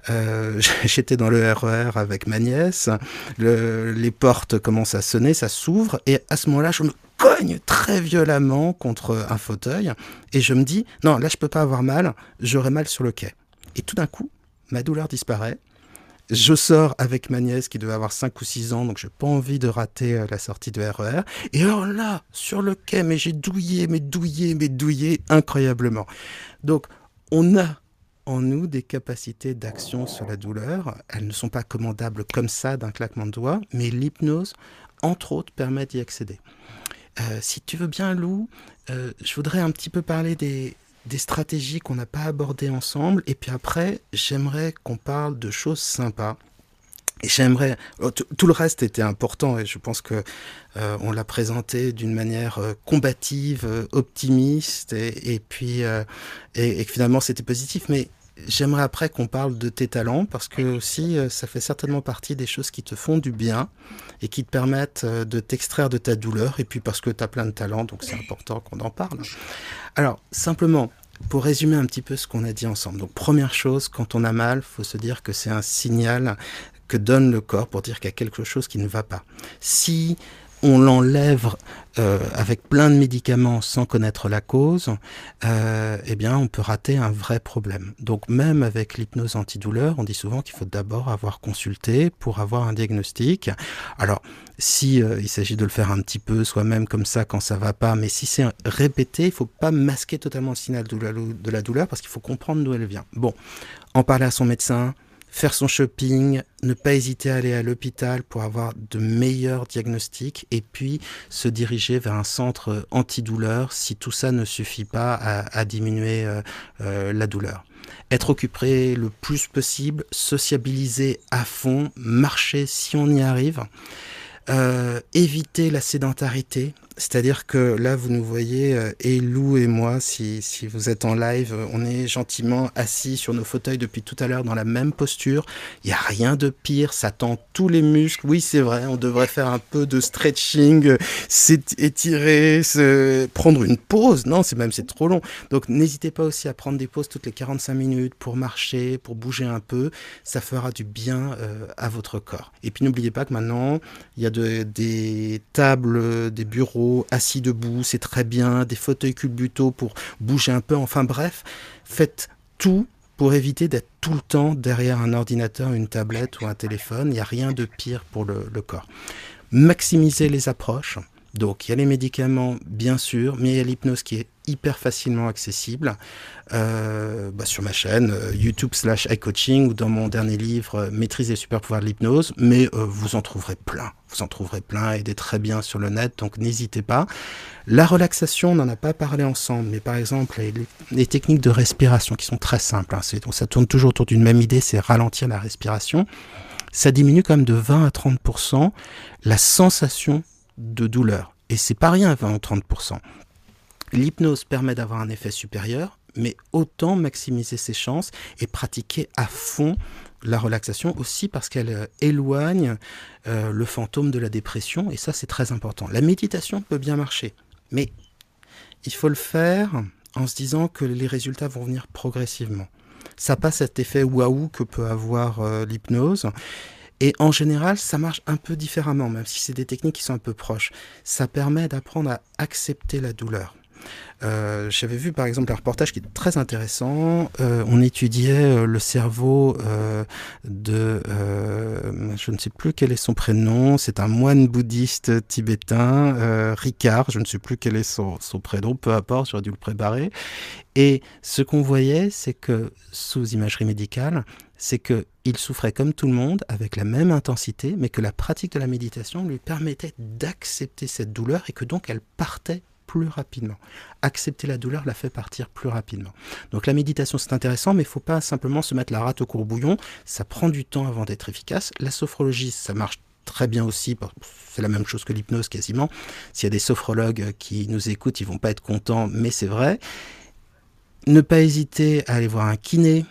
Euh, j'étais dans le RER e avec ma nièce. les portes commencent à sonner, ça s'ouvre. Et à ce moment-là, je me cogne très violemment contre un fauteuil. Et je me dis, non, là, je peux pas avoir mal. J'aurai mal sur le quai. Et tout d'un coup, ma douleur disparaît. Je sors avec ma nièce qui devait avoir 5 ou 6 ans, donc j'ai pas envie de rater euh, la sortie de RER. E Et alors là, sur le quai, mais j'ai douillé, mais douillé, mais douillé incroyablement. Donc, on a en nous des capacités d'action sur la douleur. Elles ne sont pas commandables comme ça d'un claquement de doigts, mais l'hypnose, entre autres, permet d'y accéder. si tu veux bien, Lou, je voudrais un petit peu parler des, des stratégies qu'on n'a pas abordées ensemble. Et puis après, j'aimerais qu'on parle de choses sympas. Et j'aimerais. Oh, tout le reste était important et je pense que euh, on l'a présenté d'une manière euh, combative, euh, optimiste et, puis et, et, finalement c'était positif. Mais j'aimerais après qu'on parle de tes talents parce que aussi ça fait certainement partie des choses qui te font du bien et qui te permettent de t'extraire de ta douleur et puis parce que tu as plein de talents donc c'est important qu'on en parle. Alors simplement pour résumer un petit peu ce qu'on a dit ensemble. Donc première chose, quand on a mal, faut se dire que c'est un signal que donne le corps pour dire qu'il y a quelque chose qui ne va pas. Si l'enlève euh, avec plein de médicaments sans connaître la cause, euh, eh bien, on peut rater un vrai problème. Donc, même avec l'hypnose antidouleur, on dit souvent qu'il faut d'abord avoir consulté pour avoir un diagnostic. Alors, si euh, il s'agit de le faire un petit peu soi-même comme ça quand ça va pas, mais si c'est répété, il faut pas masquer totalement le signal de la douleur parce qu'il faut comprendre d'où elle vient. Bon, en parler à son médecin, faire son shopping, ne pas hésiter à aller à l'hôpital pour avoir de meilleurs diagnostics et puis se diriger vers un centre antidouleur si tout ça ne suffit pas à, diminuer euh, euh, la douleur. Être occupé le plus possible, sociabiliser à fond, marcher si on y arrive, euh, éviter la sédentarité, c'est-à-dire que là, vous nous voyez, euh, et Lou et moi, si, vous êtes en live, euh, on est gentiment assis sur nos fauteuils depuis tout à l'heure dans la même posture. Il n'y a rien de pire, ça tend tous les muscles. Oui, c'est vrai, on devrait faire un peu de stretching, euh, s'étirer, prendre une pause. Non, c'est même c'est trop long. Donc n'hésitez pas aussi à prendre des pauses toutes les 45 minutes pour marcher, pour bouger un peu. Ça fera du bien à votre corps. Et puis n'oubliez pas que maintenant, il y a de, des tables, des bureaux assis debout, c'est très bien, des fauteuils culbuto pour bouger un peu, enfin bref, faites tout pour éviter d'être tout le temps derrière un ordinateur, une tablette ou un téléphone. Il n'y a rien de pire pour le, le corps. Maximisez les approches. Donc il y a les médicaments, bien sûr, mais il y a l'hypnose qui est hyper facilement accessible euh, bah, sur ma chaîne euh, YouTube slash iCoaching ou dans mon dernier livre euh, Maîtriser les super pouvoirs de l'hypnose. Mais euh, vous en trouverez plein. Vous en trouverez plein et des très bien sur le net, donc n'hésitez pas. La relaxation, on n'en a pas parlé ensemble, mais par exemple les, les techniques de respiration qui sont très simples. Hein, donc ça tourne toujours autour d'une même idée, c'est ralentir la respiration. Ça diminue quand même de 20 à 30% la sensation de douleur. Et c'est pas rien, 20 ou 30%. L'hypnose permet d'avoir un effet supérieur, mais autant maximiser ses chances et pratiquer à fond la relaxation aussi parce qu'elle euh, éloigne euh, le fantôme de la dépression et ça c'est très important. La méditation peut bien marcher, mais il faut le faire en se disant que les résultats vont venir progressivement. Ça passe cet effet waouh que peut avoir euh, l'hypnose. Et en général, ça marche un peu différemment, même si c'est des techniques qui sont un peu proches. Ça permet d'apprendre à accepter la douleur. Euh, j'avais vu par exemple un reportage qui est très intéressant. Euh, on étudiait euh, le cerveau de, je ne sais plus quel est son prénom, c'est un moine bouddhiste tibétain, Ricard, je ne sais plus quel est son, son prénom, peu importe, j'aurais dû le préparer. Et ce qu'on voyait, c'est que sous imagerie médicale, c'est qu'il souffrait comme tout le monde, avec la même intensité, mais que la pratique de la méditation lui permettait d'accepter cette douleur et que donc elle partait plus rapidement. Accepter la douleur la fait partir plus rapidement. Donc la méditation c'est intéressant, mais il faut pas simplement se mettre la rate au courbouillon. Ça prend du temps avant d'être efficace. La sophrologie, ça marche très bien aussi. C'est la même chose que l'hypnose quasiment. S'il y a des sophrologues qui nous écoutent, ils vont pas être contents, mais c'est vrai. Ne pas hésiter à aller voir un kiné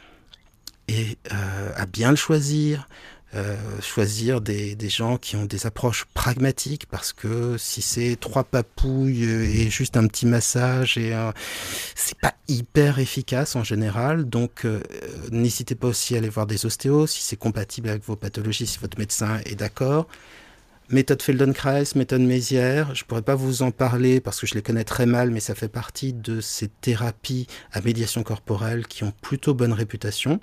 et euh, à bien le choisir, euh, choisir des, gens qui ont des approches pragmatiques parce que si c'est trois papouilles et juste un petit massage et c'est pas hyper efficace en général donc euh, n'hésitez pas aussi à aller voir des ostéos si c'est compatible avec vos pathologies si votre médecin est d'accord Méthode Feldenkrais, méthode Mézières, je pourrais pas vous en parler parce que je les connais très mal, mais ça fait partie de ces thérapies à médiation corporelle qui ont plutôt bonne réputation.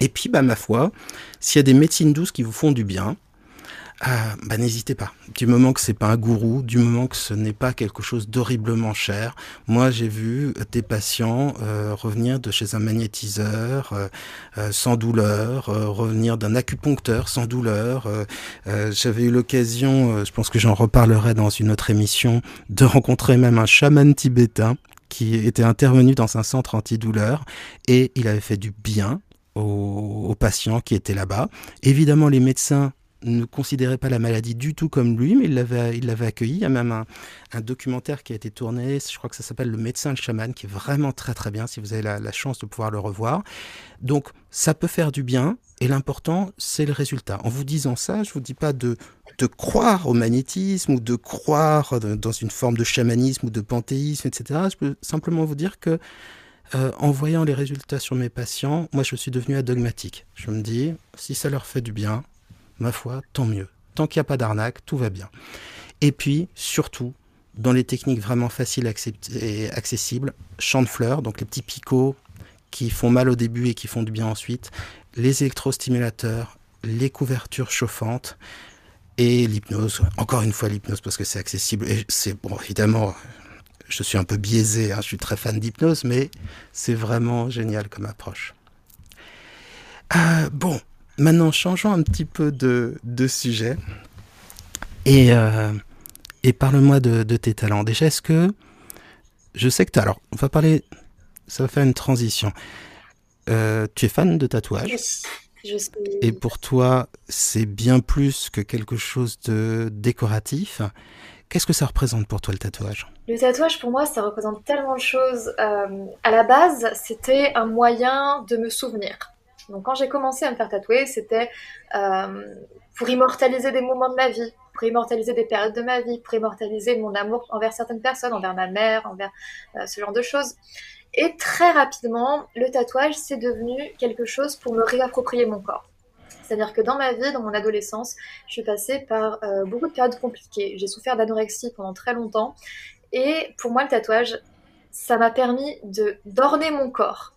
Et puis, bah, ma foi, s'il y a des médecines douces qui vous font du bien, ah, bah, n'hésitez pas. Du moment que c'est pas un gourou, du moment que ce n'est pas quelque chose d'horriblement cher. Moi, j'ai vu des patients euh, revenir de chez un magnétiseur euh, euh, sans douleur, revenir d'un acupuncteur sans douleur. J'avais eu l'occasion, je pense que j'en reparlerai dans une autre émission, de rencontrer même un chaman tibétain qui était intervenu dans un centre antidouleur et il avait fait du bien aux, patients qui étaient là-bas. Évidemment, les médecins ne considérait pas la maladie du tout comme lui, mais il l'avait, il l'avait accueilli. Il y a même un, documentaire qui a été tourné, je crois que ça s'appelle Le médecin le chaman, qui est vraiment très très bien si vous avez la, chance de pouvoir le revoir. Donc ça peut faire du bien, et l'important c'est le résultat. En vous disant ça, je vous dis pas de, de croire au magnétisme ou de croire dans une forme de chamanisme ou de panthéisme, etc. Je peux simplement vous dire que euh, en voyant les résultats sur mes patients, moi je suis devenu adogmatique. Je me dis, si ça leur fait du bien, ma foi, tant mieux. Tant qu'il n'y a pas d'arnaque, tout va bien. Et puis, surtout, dans les techniques vraiment faciles et accessibles, champ de fleurs, donc les petits picots qui font mal au début et qui font du bien ensuite, les électrostimulateurs, les couvertures chauffantes et l'hypnose. Encore une fois, l'hypnose parce que c'est accessible. Et c'est bon, évidemment, je suis un peu biaisé, hein, je suis très fan d'hypnose, mais c'est vraiment génial comme approche. Euh, bon, Maintenant, changeons un petit peu de, sujet. Et, euh, et parle-moi de, tes talents. Déjà, est-ce que. Je sais que tu Alors, on va parler. Ça va faire une transition. Euh, tu es fan de tatouage je Et pour toi, c'est bien plus que quelque chose de décoratif. Qu'est-ce que ça représente pour toi le tatouage? Le tatouage pour moi ça représente tellement de choses. Euh, à la base c'était un moyen de me souvenir. Donc quand j'ai commencé à me faire tatouer, c'était euh, pour immortaliser des moments de ma vie, pour immortaliser des périodes de ma vie, pour immortaliser mon amour envers certaines personnes, envers ma mère, envers euh, ce genre de choses. Et très rapidement, le tatouage, c'est devenu quelque chose pour me réapproprier mon corps. C'est-à-dire que dans ma vie, dans mon adolescence, je suis passée par euh, beaucoup de périodes compliquées. J'ai souffert d'anorexie pendant très longtemps. Et pour moi, le tatouage, ça m'a permis de d'orner mon corps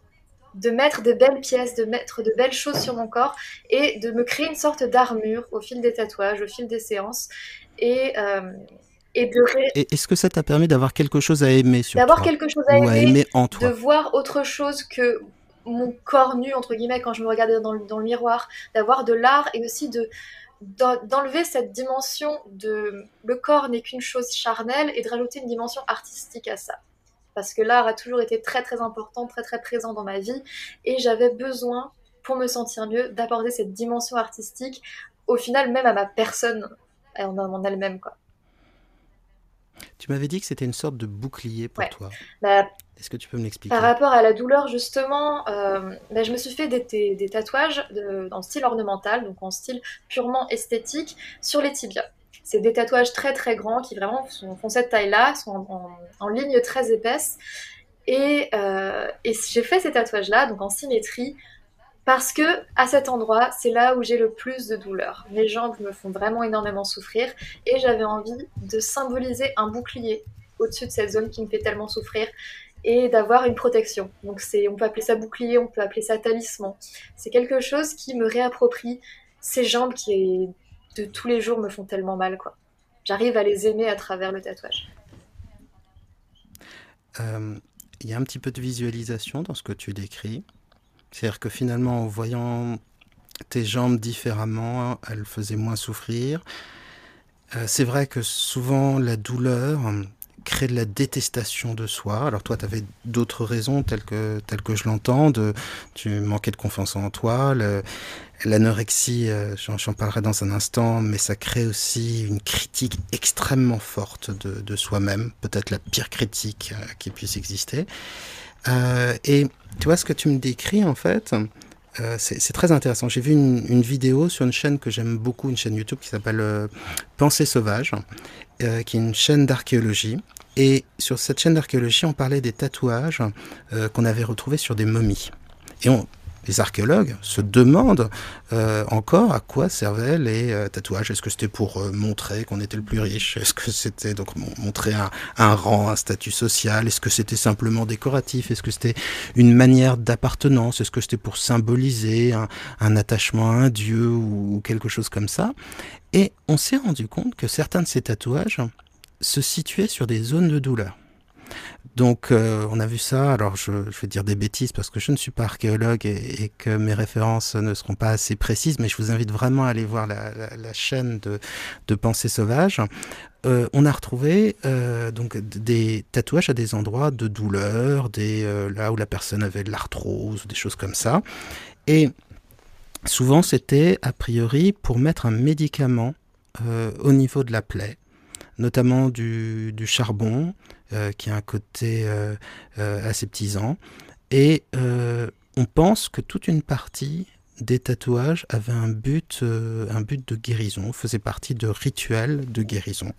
de mettre de belles pièces, de mettre de belles choses sur mon corps et de me créer une sorte d'armure au fil des tatouages, au fil des séances. Et, euh, et de. Est-ce que ça t'a permis d'avoir quelque chose à aimer sur D'avoir quelque chose à aimer, en toi? De voir autre chose que mon corps nu, entre guillemets, quand je me regardais dans le, miroir, d'avoir de l'art et aussi de d'enlever cette dimension de le corps n'est qu'une chose charnelle et de rajouter une dimension artistique à ça parce que l'art a toujours été très très important, très très présent dans ma vie, et j'avais besoin, pour me sentir mieux, d'apporter cette dimension artistique, au final même à ma personne en elle-même. quoi. Tu m'avais dit que c'était une sorte de bouclier pour toi. Bah, Est-ce que tu peux me l'expliquer? Par rapport à la douleur, justement, euh, bah, je me suis fait des, des tatouages de, en style ornemental, donc en style purement esthétique, sur les tibias. C'est des tatouages très très grands qui vraiment font cette taille-là, sont en, ligne très épaisse. Euh, et, j'ai fait ces tatouages-là, donc en symétrie, parce que à cet endroit, c'est là où j'ai le plus de douleur. Mes jambes me font vraiment énormément souffrir et j'avais envie de symboliser un bouclier au-dessus de cette zone qui me fait tellement souffrir et d'avoir une protection. Donc c'est, on peut appeler ça bouclier, on peut appeler ça talisman. C'est quelque chose qui me réapproprie ces jambes qui de tous les jours me font tellement mal. J'arrive à les aimer à travers le tatouage. Euh, il y a un petit peu de visualisation dans ce que tu décris. C'est-à-dire que finalement, en voyant tes jambes différemment, elles faisaient moins souffrir. Euh, c'est vrai que souvent, la douleur crée de la détestation de soi. Alors toi, tu avais d'autres raisons, telles que, telles que je l'entends, tu manquais de confiance en toi, l'anorexie, euh, j'en parlerai dans un instant, mais ça crée aussi une critique extrêmement forte de, soi-même, peut-être la pire critique euh, qui puisse exister. Euh, et tu vois, ce que tu me décris, en fait, c'est très intéressant. J'ai vu une, vidéo sur une chaîne que j'aime beaucoup, une chaîne YouTube qui s'appelle Pensée sauvage, qui est une chaîne d'archéologie. Et sur cette chaîne d'archéologie, on parlait des tatouages qu'on avait retrouvés sur des momies. Et on, les archéologues se demandent euh, encore à quoi servaient les euh, tatouages. Est-ce que c'était pour euh, montrer qu'on était le plus riche? Est-ce que c'était donc montrer un, rang, un statut social? Est-ce que c'était simplement décoratif? Est-ce que c'était une manière d'appartenance? Est-ce que c'était pour symboliser un, un, attachement à un dieu ou, ou quelque chose comme ça? Et on s'est rendu compte que certains de ces tatouages se situaient sur des zones de douleur. Donc euh, on a vu ça, alors je, vais dire des bêtises parce que je ne suis pas archéologue et, que mes références ne seront pas assez précises, mais je vous invite vraiment à aller voir la, chaîne de, de Pensée Sauvage. Euh, on a retrouvé euh, donc des tatouages à des endroits de douleur, là où la personne avait de l'arthrose, des choses comme ça. Et souvent c'était a priori pour mettre un médicament au niveau de la plaie notamment du, charbon, qui a un côté euh, euh, aseptisant. Et on pense que toute une partie des tatouages avait un but, un but de guérison, faisait partie de rituels de guérison.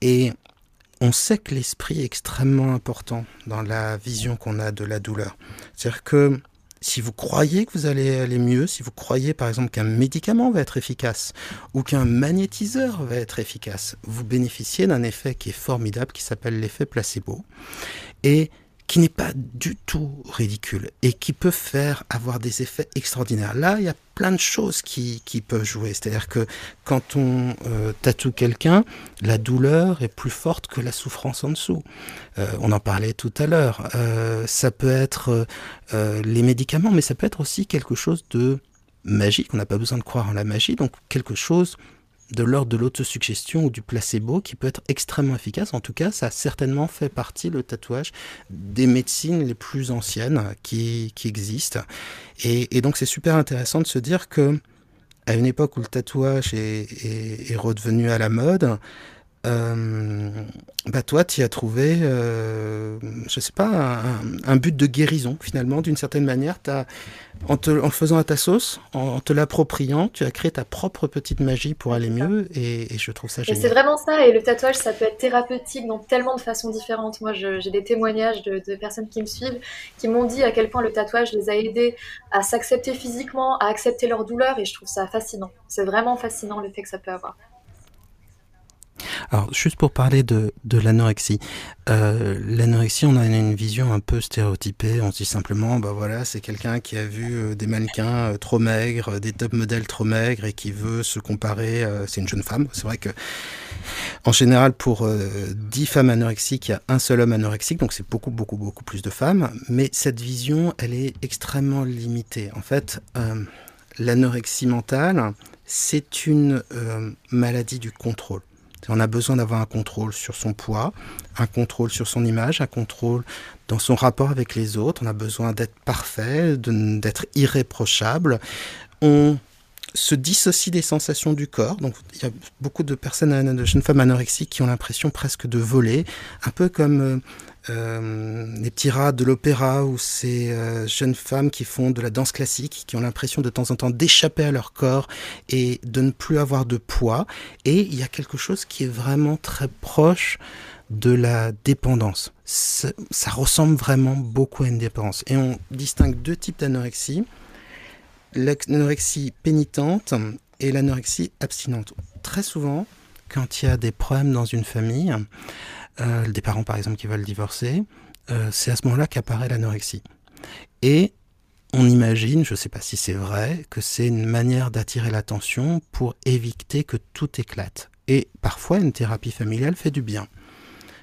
Et on sait que l'esprit est extrêmement important dans la vision qu'on a de la douleur. C'est-à-dire que si vous croyez que vous allez aller mieux, si vous croyez par exemple qu'un médicament va être efficace ou qu'un magnétiseur va être efficace, vous bénéficiez d'un effet qui est formidable qui s'appelle l'effet placebo. Et qui n'est pas du tout ridicule et qui peut faire avoir des effets extraordinaires. Là, il y a plein de choses qui, qui peuvent jouer. C'est-à-dire que quand on euh, tatoue quelqu'un, la douleur est plus forte que la souffrance en dessous. Euh, on en parlait tout à l'heure. Euh, ça peut être les médicaments, mais ça peut être aussi quelque chose de magique. On n'a pas besoin de croire en la magie, donc quelque chose de l'ordre de l'autosuggestion ou du placebo qui peut être extrêmement efficace. En tout cas, ça a certainement fait partie, le tatouage, des médecines les plus anciennes qui, existent. Et, donc, c'est super intéressant de se dire que, à une époque où le tatouage est redevenu à la mode, euh, bah toi, tu as trouvé, euh, je sais pas, un, un, but de guérison finalement, d'une certaine manière. As, en, te, en faisant à ta sauce, en, en te l'appropriant, tu as créé ta propre petite magie pour aller mieux, et, et je trouve ça génial. C'est vraiment ça, et le tatouage, ça peut être thérapeutique dans tellement de façons différentes. Moi, j'ai des témoignages de, de, personnes qui me suivent, qui m'ont dit à quel point le tatouage les a aidés à s'accepter physiquement, à accepter leur douleur, et je trouve ça fascinant. C'est vraiment fascinant le fait que ça peut avoir. Alors, juste pour parler de, l'anorexie. Euh, l'anorexie, on a une vision un peu stéréotypée. On se dit simplement, bah voilà, c'est quelqu'un qui a vu euh, des mannequins euh, trop maigres, des top modèles trop maigres et qui veut se comparer. Euh, c'est une jeune femme. C'est vrai que, en général, pour 10 femmes anorexiques, il y a un seul homme anorexique. Donc, c'est beaucoup, beaucoup, beaucoup plus de femmes. Mais cette vision, elle est extrêmement limitée. En fait, l'anorexie mentale, c'est une maladie du contrôle. On a besoin d'avoir un contrôle sur son poids, un contrôle sur son image, un contrôle dans son rapport avec les autres. On a besoin d'être parfait, d'être irréprochable. On se dissocie des sensations du corps. Donc, il y a beaucoup de personnes, de jeunes femmes anorexiques qui ont l'impression presque de voler, un peu comme euh, euh, les petits rats de l'opéra ou ces euh, jeunes femmes qui font de la danse classique, qui ont l'impression de temps en temps d'échapper à leur corps et de ne plus avoir de poids. Et il y a quelque chose qui est vraiment très proche de la dépendance. Ça, ça ressemble vraiment beaucoup à une dépendance. Et on distingue deux types d'anorexie. L'anorexie pénitente et l'anorexie abstinente. Très souvent, quand il y a des problèmes dans une famille, euh, des parents par exemple qui veulent divorcer, euh, c'est à ce moment-là qu'apparaît l'anorexie. Et on imagine, je ne sais pas si c'est vrai, que c'est une manière d'attirer l'attention pour éviter que tout éclate. Et parfois, une thérapie familiale fait du bien.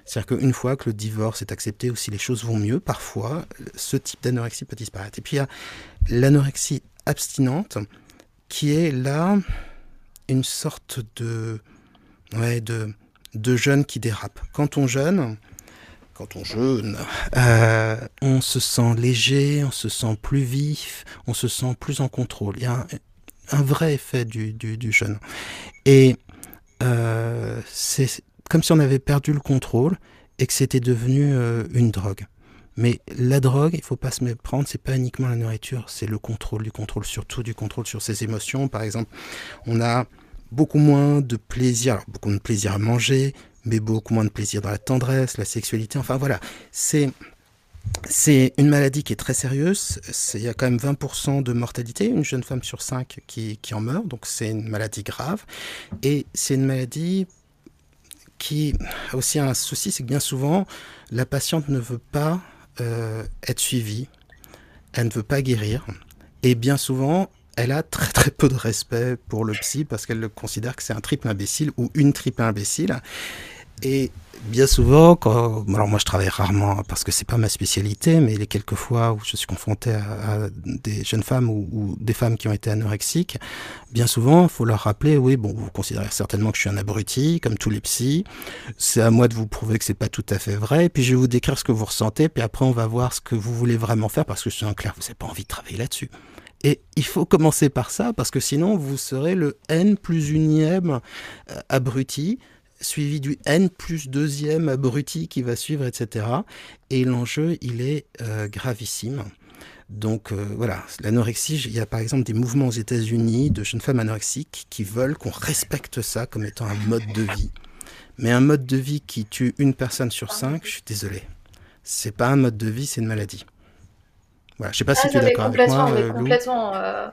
C'est-à-dire qu'une fois que le divorce est accepté ou si les choses vont mieux, parfois, ce type d'anorexie peut disparaître. Et puis il y a l'anorexie abstinente qui est là une sorte de, ouais, de, de jeunes qui dérapent. Quand on jeûne, quand on jeûne, euh, on se sent léger, on se sent plus vif, on se sent plus en contrôle. Il y a un, vrai effet du, du, jeûne. Et euh, c'est comme si on avait perdu le contrôle et que c'était devenu euh, une drogue. Mais la drogue, il faut pas se méprendre, c'est pas uniquement la nourriture, c'est le contrôle, du contrôle sur tout, du contrôle sur ses émotions. Par exemple, on a beaucoup moins de plaisir, alors beaucoup de plaisir à manger, mais beaucoup moins de plaisir dans la tendresse, la sexualité. Enfin voilà, c'est c'est une maladie qui est très sérieuse. Il y a quand même 20% de mortalité, une jeune femme sur 5 qui, qui en meurt, donc c'est une maladie grave. Et c'est une maladie qui a aussi un souci, c'est que bien souvent, la patiente ne veut pas euh, être suivie, elle ne veut pas guérir. Et bien souvent, elle a très très peu de respect pour le psy parce qu'elle considère que c'est un triple imbécile ou une triple imbécile. Et bien souvent, quand, alors moi je travaille rarement parce que c'est pas ma spécialité, mais les quelques fois où je suis confronté à, des jeunes femmes ou, des femmes qui ont été anorexiques, bien souvent, il faut leur rappeler, oui, bon, vous considérez certainement que je suis un abruti, comme tous les psys. C'est à moi de vous prouver que c'est pas tout à fait vrai. Et puis je vais vous décrire ce que vous ressentez, puis après on va voir ce que vous voulez vraiment faire parce que je suis en clair, vous n'avez pas envie de travailler là-dessus. Et il faut commencer par ça parce que sinon vous serez le N plus unième euh, abruti suivi du N plus deuxième abruti qui va suivre, etc. Et l'enjeu, il est euh, gravissime. Donc euh, voilà, l'anorexie, il y a par exemple des mouvements aux États-Unis de jeunes femmes anorexiques qui veulent qu'on respecte ça comme étant un mode de vie. Mais un mode de vie qui tue une personne sur cinq, je suis désolé. C'est pas un mode de vie, c'est une maladie. Voilà, je sais pas si ah, tu es d'accord avec moi. Mais complètement. Euh,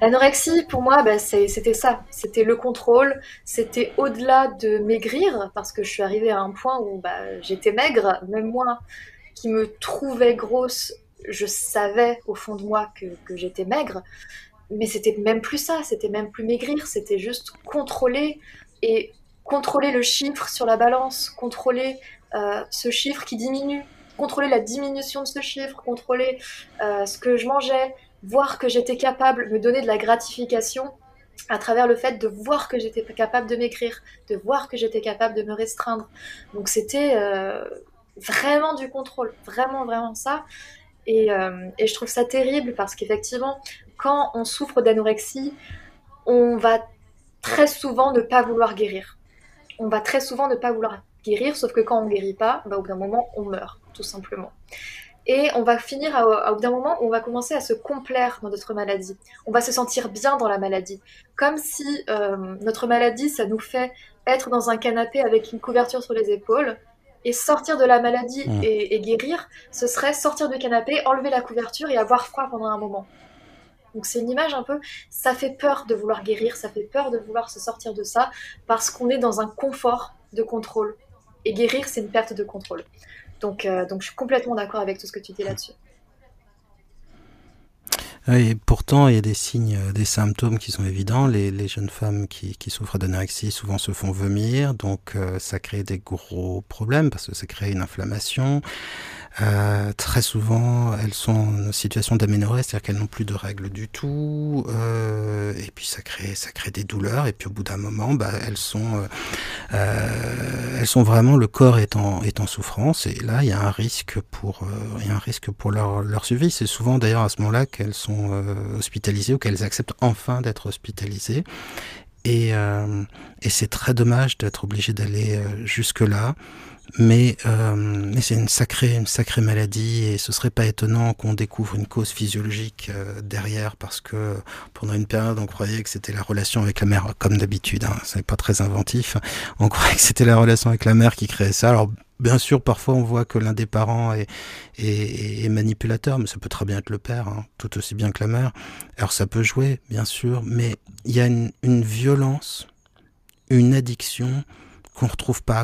l'anorexie, pour moi, bah, c'était ça. C'était le contrôle. C'était au-delà de maigrir, parce que je suis arrivée à un point où bah, j'étais maigre. Même moi, qui me trouvais grosse, je savais au fond de moi que, que j'étais maigre. Mais c'était même plus ça. C'était même plus maigrir. C'était juste contrôler et contrôler le chiffre sur la balance, contrôler euh, ce chiffre qui diminue contrôler la diminution de ce chiffre, contrôler euh, ce que je mangeais, voir que j'étais capable, me donner de la gratification à travers le fait de voir que j'étais capable de m'écrire, de voir que j'étais capable de me restreindre. Donc c'était euh, vraiment du contrôle, vraiment, vraiment ça. Et, euh, et je trouve ça terrible parce qu'effectivement, quand on souffre d'anorexie, on va très souvent ne pas vouloir guérir. On va très souvent ne pas vouloir guérir, sauf que quand on guérit pas, bah, au bout d'un moment, on meurt tout simplement. Et on va finir à, au bout d'un moment où on va commencer à se complaire dans notre maladie. On va se sentir bien dans la maladie. Comme si euh, notre maladie, ça nous fait être dans un canapé avec une couverture sur les épaules. Et sortir de la maladie mmh. et, guérir, ce serait sortir du canapé, enlever la couverture et avoir froid pendant un moment. Donc c'est une image un peu, ça fait peur de vouloir guérir, ça fait peur de vouloir se sortir de ça, parce qu'on est dans un confort de contrôle. Et guérir, c'est une perte de contrôle. Donc, euh, donc je suis complètement d'accord avec tout ce que tu dis là-dessus. Et pourtant, il y a des signes, euh, des symptômes qui sont évidents. Les, jeunes femmes qui, qui souffrent d'anorexie souvent se font vomir, donc euh, ça crée des gros problèmes parce que ça crée une inflammation. Euh, très souvent, elles sont en situation d'aménorrhée, c'est-à-dire qu'elles n'ont plus de règles du tout, euh, et puis ça crée, ça crée des douleurs, et puis au bout d'un moment, bah, elles sont, euh, elles sont vraiment, le corps est en, est en souffrance, et là, il y a un risque pour, il y a un risque pour leur, leur survie. C'est souvent d'ailleurs à ce moment-là qu'elles sont hospitalisées ou qu'elles acceptent enfin d'être hospitalisées. Et, et c'est très dommage d'être obligé d'aller jusque-là. Mais, euh, mais c'est une sacrée, maladie et ce serait pas étonnant qu'on découvre une cause physiologique euh, derrière parce que pendant une période on croyait que c'était la relation avec la mère, comme d'habitude, hein, c'est pas très inventif. On croyait que c'était la relation avec la mère qui créait ça. Alors bien sûr, parfois on voit que l'un des parents est, manipulateur, mais ça peut très bien être le père, hein, tout aussi bien que la mère. Alors ça peut jouer, bien sûr, mais il y a une, violence, une addiction qu'on retrouve pas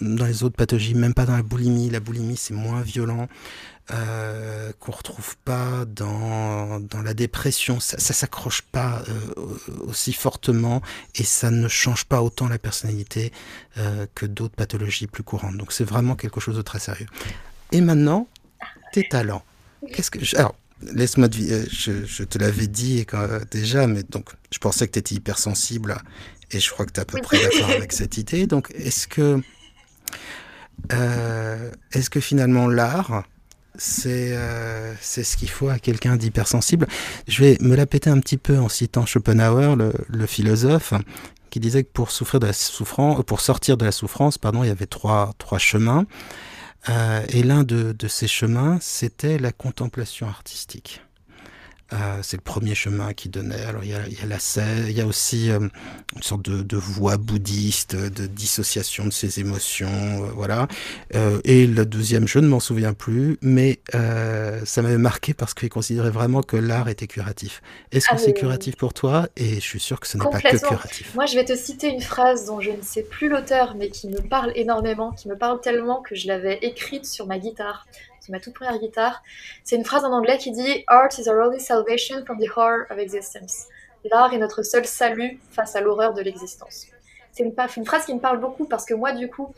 dans les autres pathologies, même pas dans la boulimie. La boulimie, c'est moins violent. Euh, qu'on retrouve pas dans, dans la dépression, ça, ça s'accroche pas euh, aussi fortement et ça ne change pas autant la personnalité euh, que d'autres pathologies plus courantes. Donc c'est vraiment quelque chose de très sérieux. Et maintenant, tes talents. Qu'est-ce que je, alors laisse-moi euh, je, je, te l'avais dit déjà, mais donc je pensais que tu étais hypersensible et je crois que tu es à peu près d'accord avec cette idée. Donc, est-ce que, euh, est-ce que finalement l'art, c'est euh, ce qu'il faut à quelqu'un d'hypersensible? Je vais me la péter un petit peu en citant Schopenhauer, le, le, philosophe, qui disait que pour souffrir de la souffrance, pour sortir de la souffrance, pardon, il y avait trois trois chemins. Euh, et l'un de, de, ces chemins, c'était la contemplation artistique. Euh, c'est le premier chemin qui donnait. Alors il y a, il y a la il y a aussi euh, une sorte de, de, voie bouddhiste, de dissociation de ses émotions, euh, voilà. Euh, et le deuxième, je ne m'en souviens plus, mais ça m'avait marqué parce qu'il considérait vraiment que l'art était curatif. Est-ce que ah, c'est curatif pour toi? Et je suis sûr que ce n'est pas que curatif. Moi, je vais te citer une phrase dont je ne sais plus l'auteur, mais qui me parle énormément, qui me parle tellement que je l'avais écrite sur ma guitare ma toute première guitare. C'est une phrase en anglais qui dit Art is our only salvation from the horror of existence. L'art est notre seul salut face à l'horreur de l'existence. C'est une, une, phrase qui me parle beaucoup parce que moi, du coup,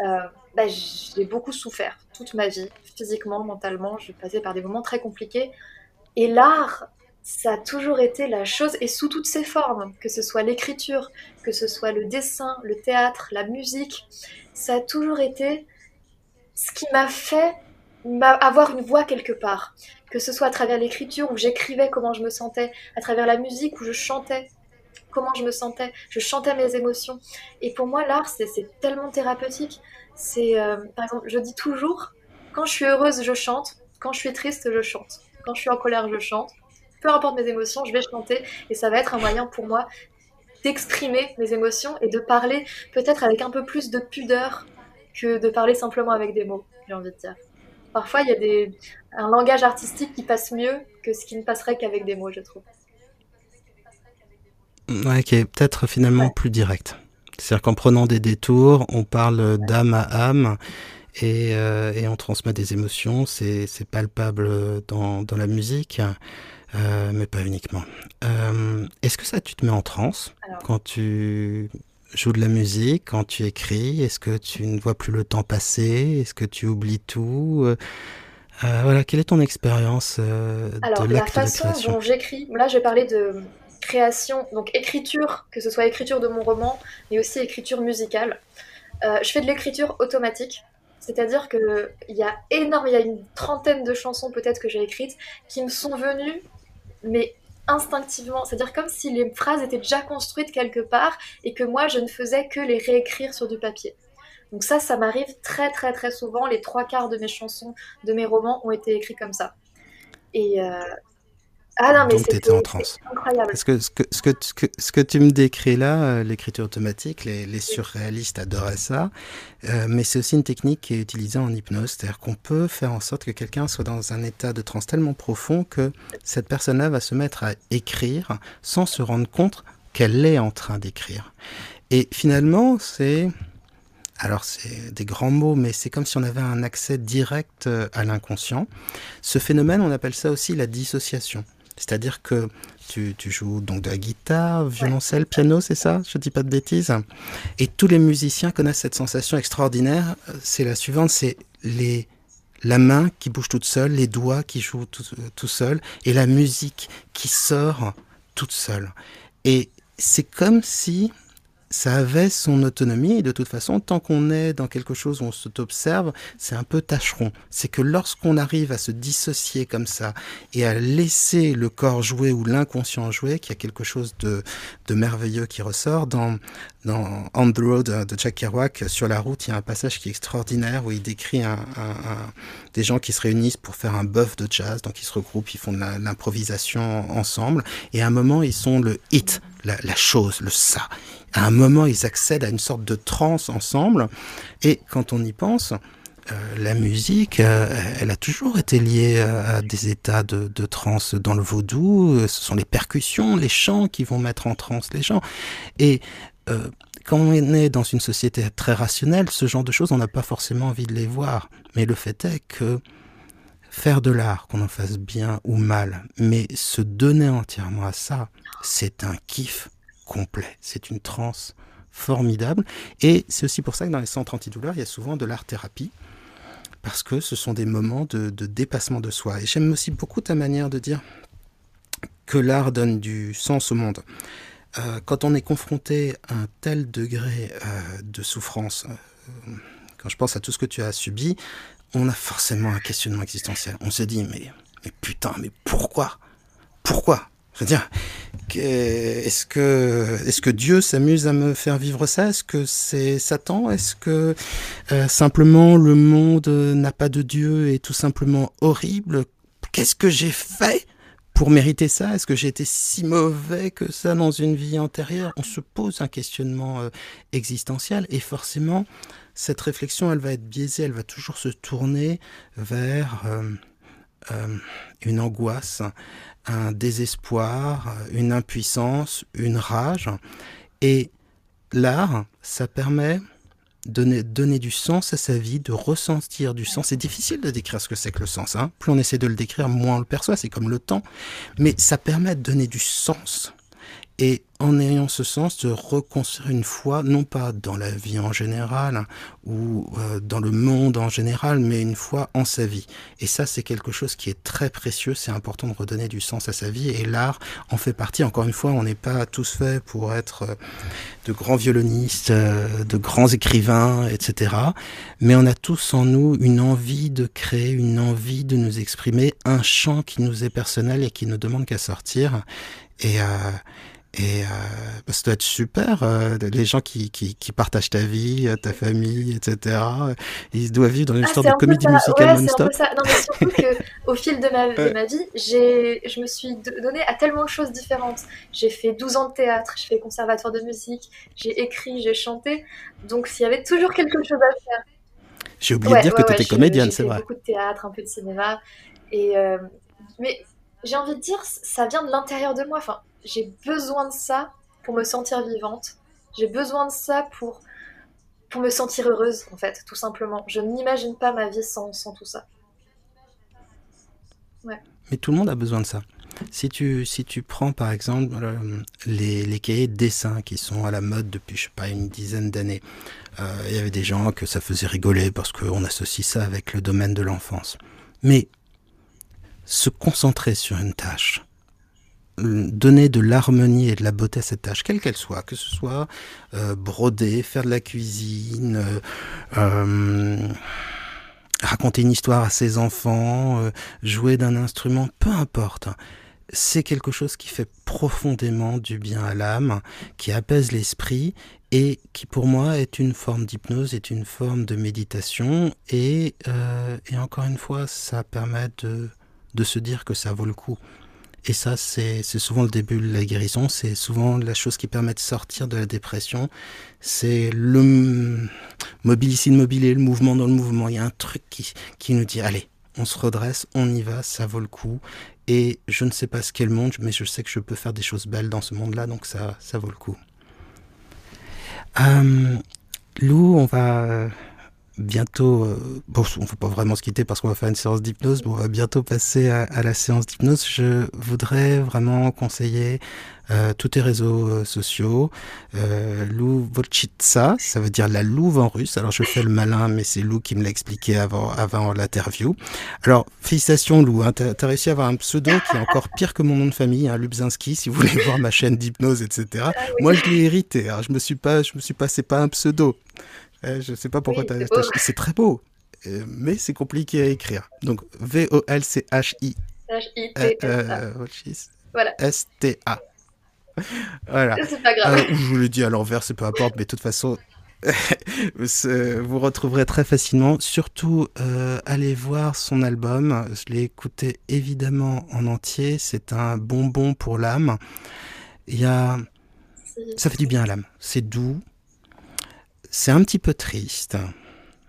euh, bah, j'ai beaucoup souffert toute ma vie, physiquement, mentalement. Je passais par des moments très compliqués. Et l'art, ça a toujours été la chose, et sous toutes ses formes, que ce soit l'écriture, que ce soit le dessin, le théâtre, la musique, ça a toujours été ce qui m'a fait avoir une voix quelque part, que ce soit à travers l'écriture où j'écrivais comment je me sentais, à travers la musique où je chantais comment je me sentais, je chantais mes émotions. Et pour moi, l'art, c'est tellement thérapeutique. C'est, euh, par exemple, je dis toujours, quand je suis heureuse, je chante, quand je suis triste, je chante, quand je suis en colère, je chante. Peu importe mes émotions, je vais chanter et ça va être un moyen pour moi d'exprimer mes émotions et de parler peut-être avec un peu plus de pudeur que de parler simplement avec des mots, j'ai envie de dire parfois il y a des, un langage artistique qui passe mieux que ce qui ne passerait qu'avec des mots, je trouve. Ouais, qui est peut-être finalement plus direct. C'est-à-dire qu'en prenant des détours, on parle d'âme à âme et, euh, et, on transmet des émotions. C'est palpable dans, dans, la musique, euh, mais pas uniquement. Euh, Est-ce que ça, tu te mets en transe quand tu joues de la musique, quand tu écris? Est-ce que tu ne vois plus le temps passer? Est-ce que tu oublies tout? Euh, Voilà, quelle est ton expérience euh, Alors, la façon dont j'écris, là je vais parler de création, donc écriture, que ce soit écriture de mon roman, mais aussi écriture musicale. Euh, je fais de l'écriture automatique, c'est-à-dire qu'il y a énorme, il y a une trentaine de chansons peut-être que j'ai écrites qui me sont venues, mais instinctivement, c'est-à-dire comme si les phrases étaient déjà construites quelque part et que moi je ne faisais que les réécrire sur du papier. Donc ça, ça m'arrive très très très souvent. Les trois quarts de mes chansons, de mes romans ont été écrits comme ça. Et, euh, ah non, mais c'était en transe. Incroyable. ce que, ce, que, ce, que, ce que tu me décris là, euh, l'écriture automatique, les, les, surréalistes adoraient ça, euh, mais c'est aussi une technique qui est utilisée en hypnose, c'est-à-dire qu'on peut faire en sorte que quelqu'un soit dans un état de transe tellement profond que cette personne-là va se mettre à écrire sans se rendre compte qu'elle est en train d'écrire. Et finalement, c'est... Alors c'est des grands mots, mais c'est comme si on avait un accès direct euh, à l'inconscient. Ce phénomène, on appelle ça aussi la dissociation. C'est-à-dire que tu, joues donc de la guitare, violoncelle, piano, c'est ça? Je dis pas de bêtises. Et tous les musiciens connaissent cette sensation extraordinaire. C'est la suivante, c'est les la main qui bouge toute seule, les doigts qui jouent tout, tout seuls, et la musique qui sort toute seule. Et c'est comme si ça avait son autonomie et de toute façon, tant qu'on est dans quelque chose où on s'observe, c'est un peu tâcheron. C'est que lorsqu'on arrive à se dissocier comme ça et à laisser le corps jouer ou l'inconscient jouer, qu'il y a quelque chose de, de merveilleux qui ressort. Dans, dans On the Road de Jack Kerouac, sur la route, il y a un passage qui est extraordinaire où il décrit un, un, des gens qui se réunissent pour faire un buff de jazz, donc ils se regroupent, ils font de l'improvisation ensemble, et à un moment, ils sont le hit, la chose, le ça à un moment, ils accèdent à une sorte de transe ensemble. Et quand on y pense, euh, la musique, euh, elle a toujours été liée à, des états de, de transe dans le vaudou. Ce sont les percussions, les chants qui vont mettre en transe les gens. Et euh, quand on est dans une société très rationnelle, ce genre de choses, on n'a pas forcément envie de les voir. Mais le fait est que faire de l'art, qu'on en fasse bien ou mal, mais se donner entièrement à ça, c'est un kiff complet. C'est une transe formidable. Et c'est aussi pour ça que dans les centres antidouleurs, il y a souvent de l'art-thérapie, parce que ce sont des moments de, dépassement de soi. Et j'aime aussi beaucoup ta manière de dire que l'art donne du sens au monde. Euh, quand on est confronté à un tel degré euh, de souffrance, euh, quand je pense à tout ce que tu as subi, on a forcément un questionnement existentiel. On se dit, mais, mais putain, mais pourquoi? Pourquoi? Je veux dire, est-ce que, est-ce que Dieu s'amuse à me faire vivre ça? Est-ce que c'est Satan? Est-ce que euh, simplement le monde n'a pas de Dieu et tout simplement horrible? Qu'est-ce que j'ai fait pour mériter ça? Est-ce que j'ai été si mauvais que ça dans une vie antérieure? On se pose un questionnement euh, existentiel et forcément, cette réflexion, elle va être biaisée, elle va toujours se tourner vers euh, euh, une angoisse, un désespoir, une impuissance, une rage. Et l'art, ça permet donner, donner du sens à sa vie, de ressentir du sens. C'est difficile de décrire ce que c'est que le sens. Hein. Plus on essaie de le décrire, moins on le perçoit. C'est comme le temps. Mais ça permet de donner du sens et en ayant ce sens de reconstruire une foi, non pas dans la vie en général ou euh, dans le monde en général, mais une foi en sa vie. Et ça, c'est quelque chose qui est très précieux. C'est important de redonner du sens à sa vie. Et l'art en fait partie. Encore une fois, on n'est pas tous faits pour être euh, de grands violonistes, euh, de grands écrivains, etc. Mais on a tous en nous une envie de créer, une envie de nous exprimer, un chant qui nous est personnel et qui ne demande qu'à sortir. Et, euh, et euh, bah, ça doit être super, euh, les gens qui, qui, qui, partagent ta vie, euh, ta famille, etc. Ils doivent vivre dans une ah, sorte de comédie musicale ouais, non-stop. Non, mais surtout qu'au fil de ma, de ma vie, je me suis donné à tellement de choses différentes. J'ai fait 12 ans de théâtre, j'ai fait conservatoire de musique, j'ai écrit, j'ai chanté. Donc s'il y avait toujours quelque chose à faire. J'ai oublié de dire que tu étais comédienne, c'est vrai. J'ai fait beaucoup de théâtre, un peu de cinéma. Et, euh, mais j'ai envie de dire, ça vient de l'intérieur de moi. Enfin, j'ai besoin de ça pour me sentir vivante. J'ai besoin de ça pour, pour me sentir heureuse, en fait, tout simplement. Je n'imagine pas ma vie sans, sans tout ça. Ouais. Mais tout le monde a besoin de ça. Si tu, si tu prends par exemple euh, les, les, cahiers de dessin qui sont à la mode depuis, je sais pas, une dizaine d'années, euh, il y avait des gens que ça faisait rigoler parce qu'on associe ça avec le domaine de l'enfance. Mais se concentrer sur une tâche, donner de l'harmonie et de la beauté à cette tâche, quelle qu'elle soit, que ce soit euh, broder, faire de la cuisine, euh, euh, raconter une histoire à ses enfants, jouer d'un instrument, peu importe. C'est quelque chose qui fait profondément du bien à l'âme, qui apaise l'esprit et qui pour moi est une forme d'hypnose, est une forme de méditation et, et encore une fois ça permet de, de se dire que ça vaut le coup. Et ça, c'est souvent le début de la guérison, c'est souvent la chose qui permet de sortir de la dépression. C'est le mobilicide mobilé, le mouvement dans le mouvement. Il y a un truc qui, qui nous dit, allez, on se redresse, on y va, ça vaut le coup. Et je ne sais pas ce qu'est le monde, mais je sais que je peux faire des choses belles dans ce monde-là, donc ça, ça vaut le coup. Euh, Lou, on va bientôt, euh, bon, on ne peut pas vraiment se quitter parce qu'on va faire une séance d'hypnose, mais on va bientôt passer à, la séance d'hypnose. Je voudrais vraiment conseiller euh, tous tes réseaux euh, sociaux. Euh, Lou Volchitsa, ça veut dire la louve en russe. Alors je fais le malin, mais c'est Lou qui me l'a expliqué avant, avant l'interview. Alors félicitations Lou, hein, tu as, réussi à avoir un pseudo qui est encore pire que mon nom de famille, hein, Lubzinski, si vous voulez voir ma chaîne d'hypnose, etc. Ah Moi je l'ai hérité, alors je me suis pas, je me suis pas, c'est pas un pseudo. Eh, je sais pas pourquoi tu as... C'est très beau, euh, mais c'est compliqué à écrire. Donc V-O-L-C-H-I. S-T-A. Voilà. C'est pas grave. Euh, je vous le dis à l'envers, c'est peu importe, mais de toute façon, vous retrouverez très facilement. Surtout, euh, allez voir son album. Je l'ai écouté évidemment en entier. C'est un bonbon pour l'âme. Il y a, ça fait du bien à l'âme. C'est doux, c'est un petit peu triste,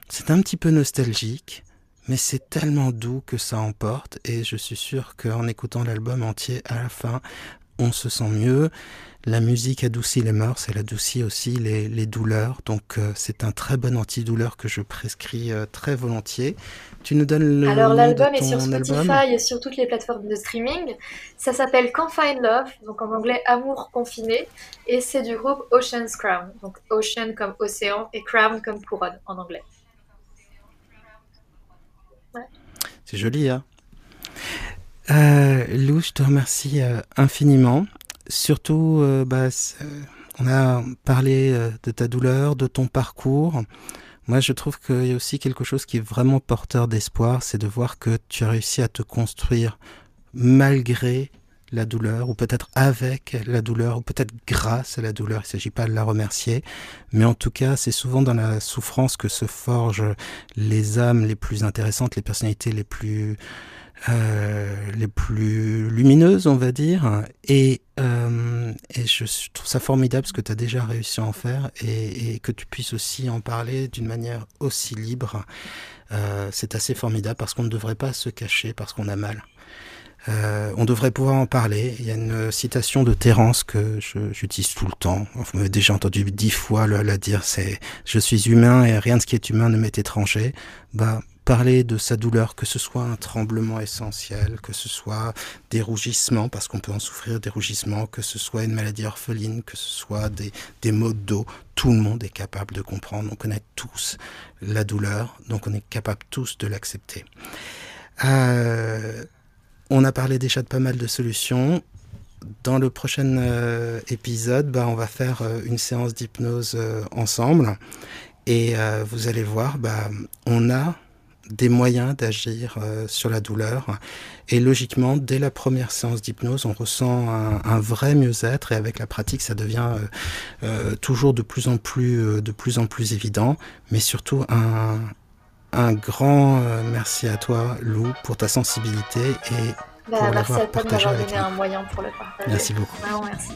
c'est un petit peu nostalgique, mais c'est tellement doux que ça emporte et je suis sûr qu'en écoutant l'album entier à la fin, on se sent mieux. La musique adoucit les mœurs, elle adoucit aussi les, douleurs. Donc euh, c'est un très bon antidouleur que je prescris euh, très volontiers. Tu nous donnes le Alors l'album est sur Spotify et sur toutes les plateformes de streaming. Ça s'appelle Confined Love, donc en anglais Amour confiné, et c'est du groupe Ocean's Crown. Donc Ocean comme océan et Crown comme couronne en anglais. C'est joli, hein? Euh, Lou, je te remercie infiniment surtout, euh, bah, on a parlé euh, de ta douleur, de ton parcours. Moi, je trouve qu'il y a aussi quelque chose qui est vraiment porteur d'espoir, c'est de voir que tu as réussi à te construire malgré la douleur, ou peut-être avec la douleur, ou peut-être grâce à la douleur. Il ne s'agit pas de la remercier, mais en tout cas, c'est souvent dans la souffrance que se forgent les âmes les plus intéressantes, les personnalités les plus les plus lumineuses, on va dire. Et, et je trouve ça formidable ce que tu as déjà réussi à en faire et, et que tu puisses aussi en parler d'une manière aussi libre. c'est assez formidable parce qu'on ne devrait pas se cacher parce qu'on a mal. Euh, on devrait pouvoir en parler. Il y a une citation de Terence que j'utilise tout le temps. Vous m'avez déjà entendu dix fois le, la dire. C'est je suis humain et rien de ce qui est humain ne m'est étranger. Bah parler de sa douleur, que ce soit un tremblement essentiel, que ce soit des rougissements, parce qu'on peut en souffrir des rougissements, que ce soit une maladie orpheline, que ce soit des, des maux de dos, tout le monde est capable de comprendre. On connaît tous la douleur, donc on est capable tous de l'accepter. Euh, on a parlé déjà de pas mal de solutions. Dans le prochain euh, épisode, bah, on va faire euh, une séance d'hypnose ensemble. Et vous allez voir, bah, on a des moyens d'agir sur la douleur. Et logiquement, dès la première séance d'hypnose, on ressent un, vrai mieux-être. Et avec la pratique, ça devient toujours de plus en plus, de plus en plus évident. Mais surtout un, un grand euh, merci à toi, Lou, pour ta sensibilité et bah, pour Merci à toi de m'avoir donné un moyen pour le partager. Merci beaucoup. Merci.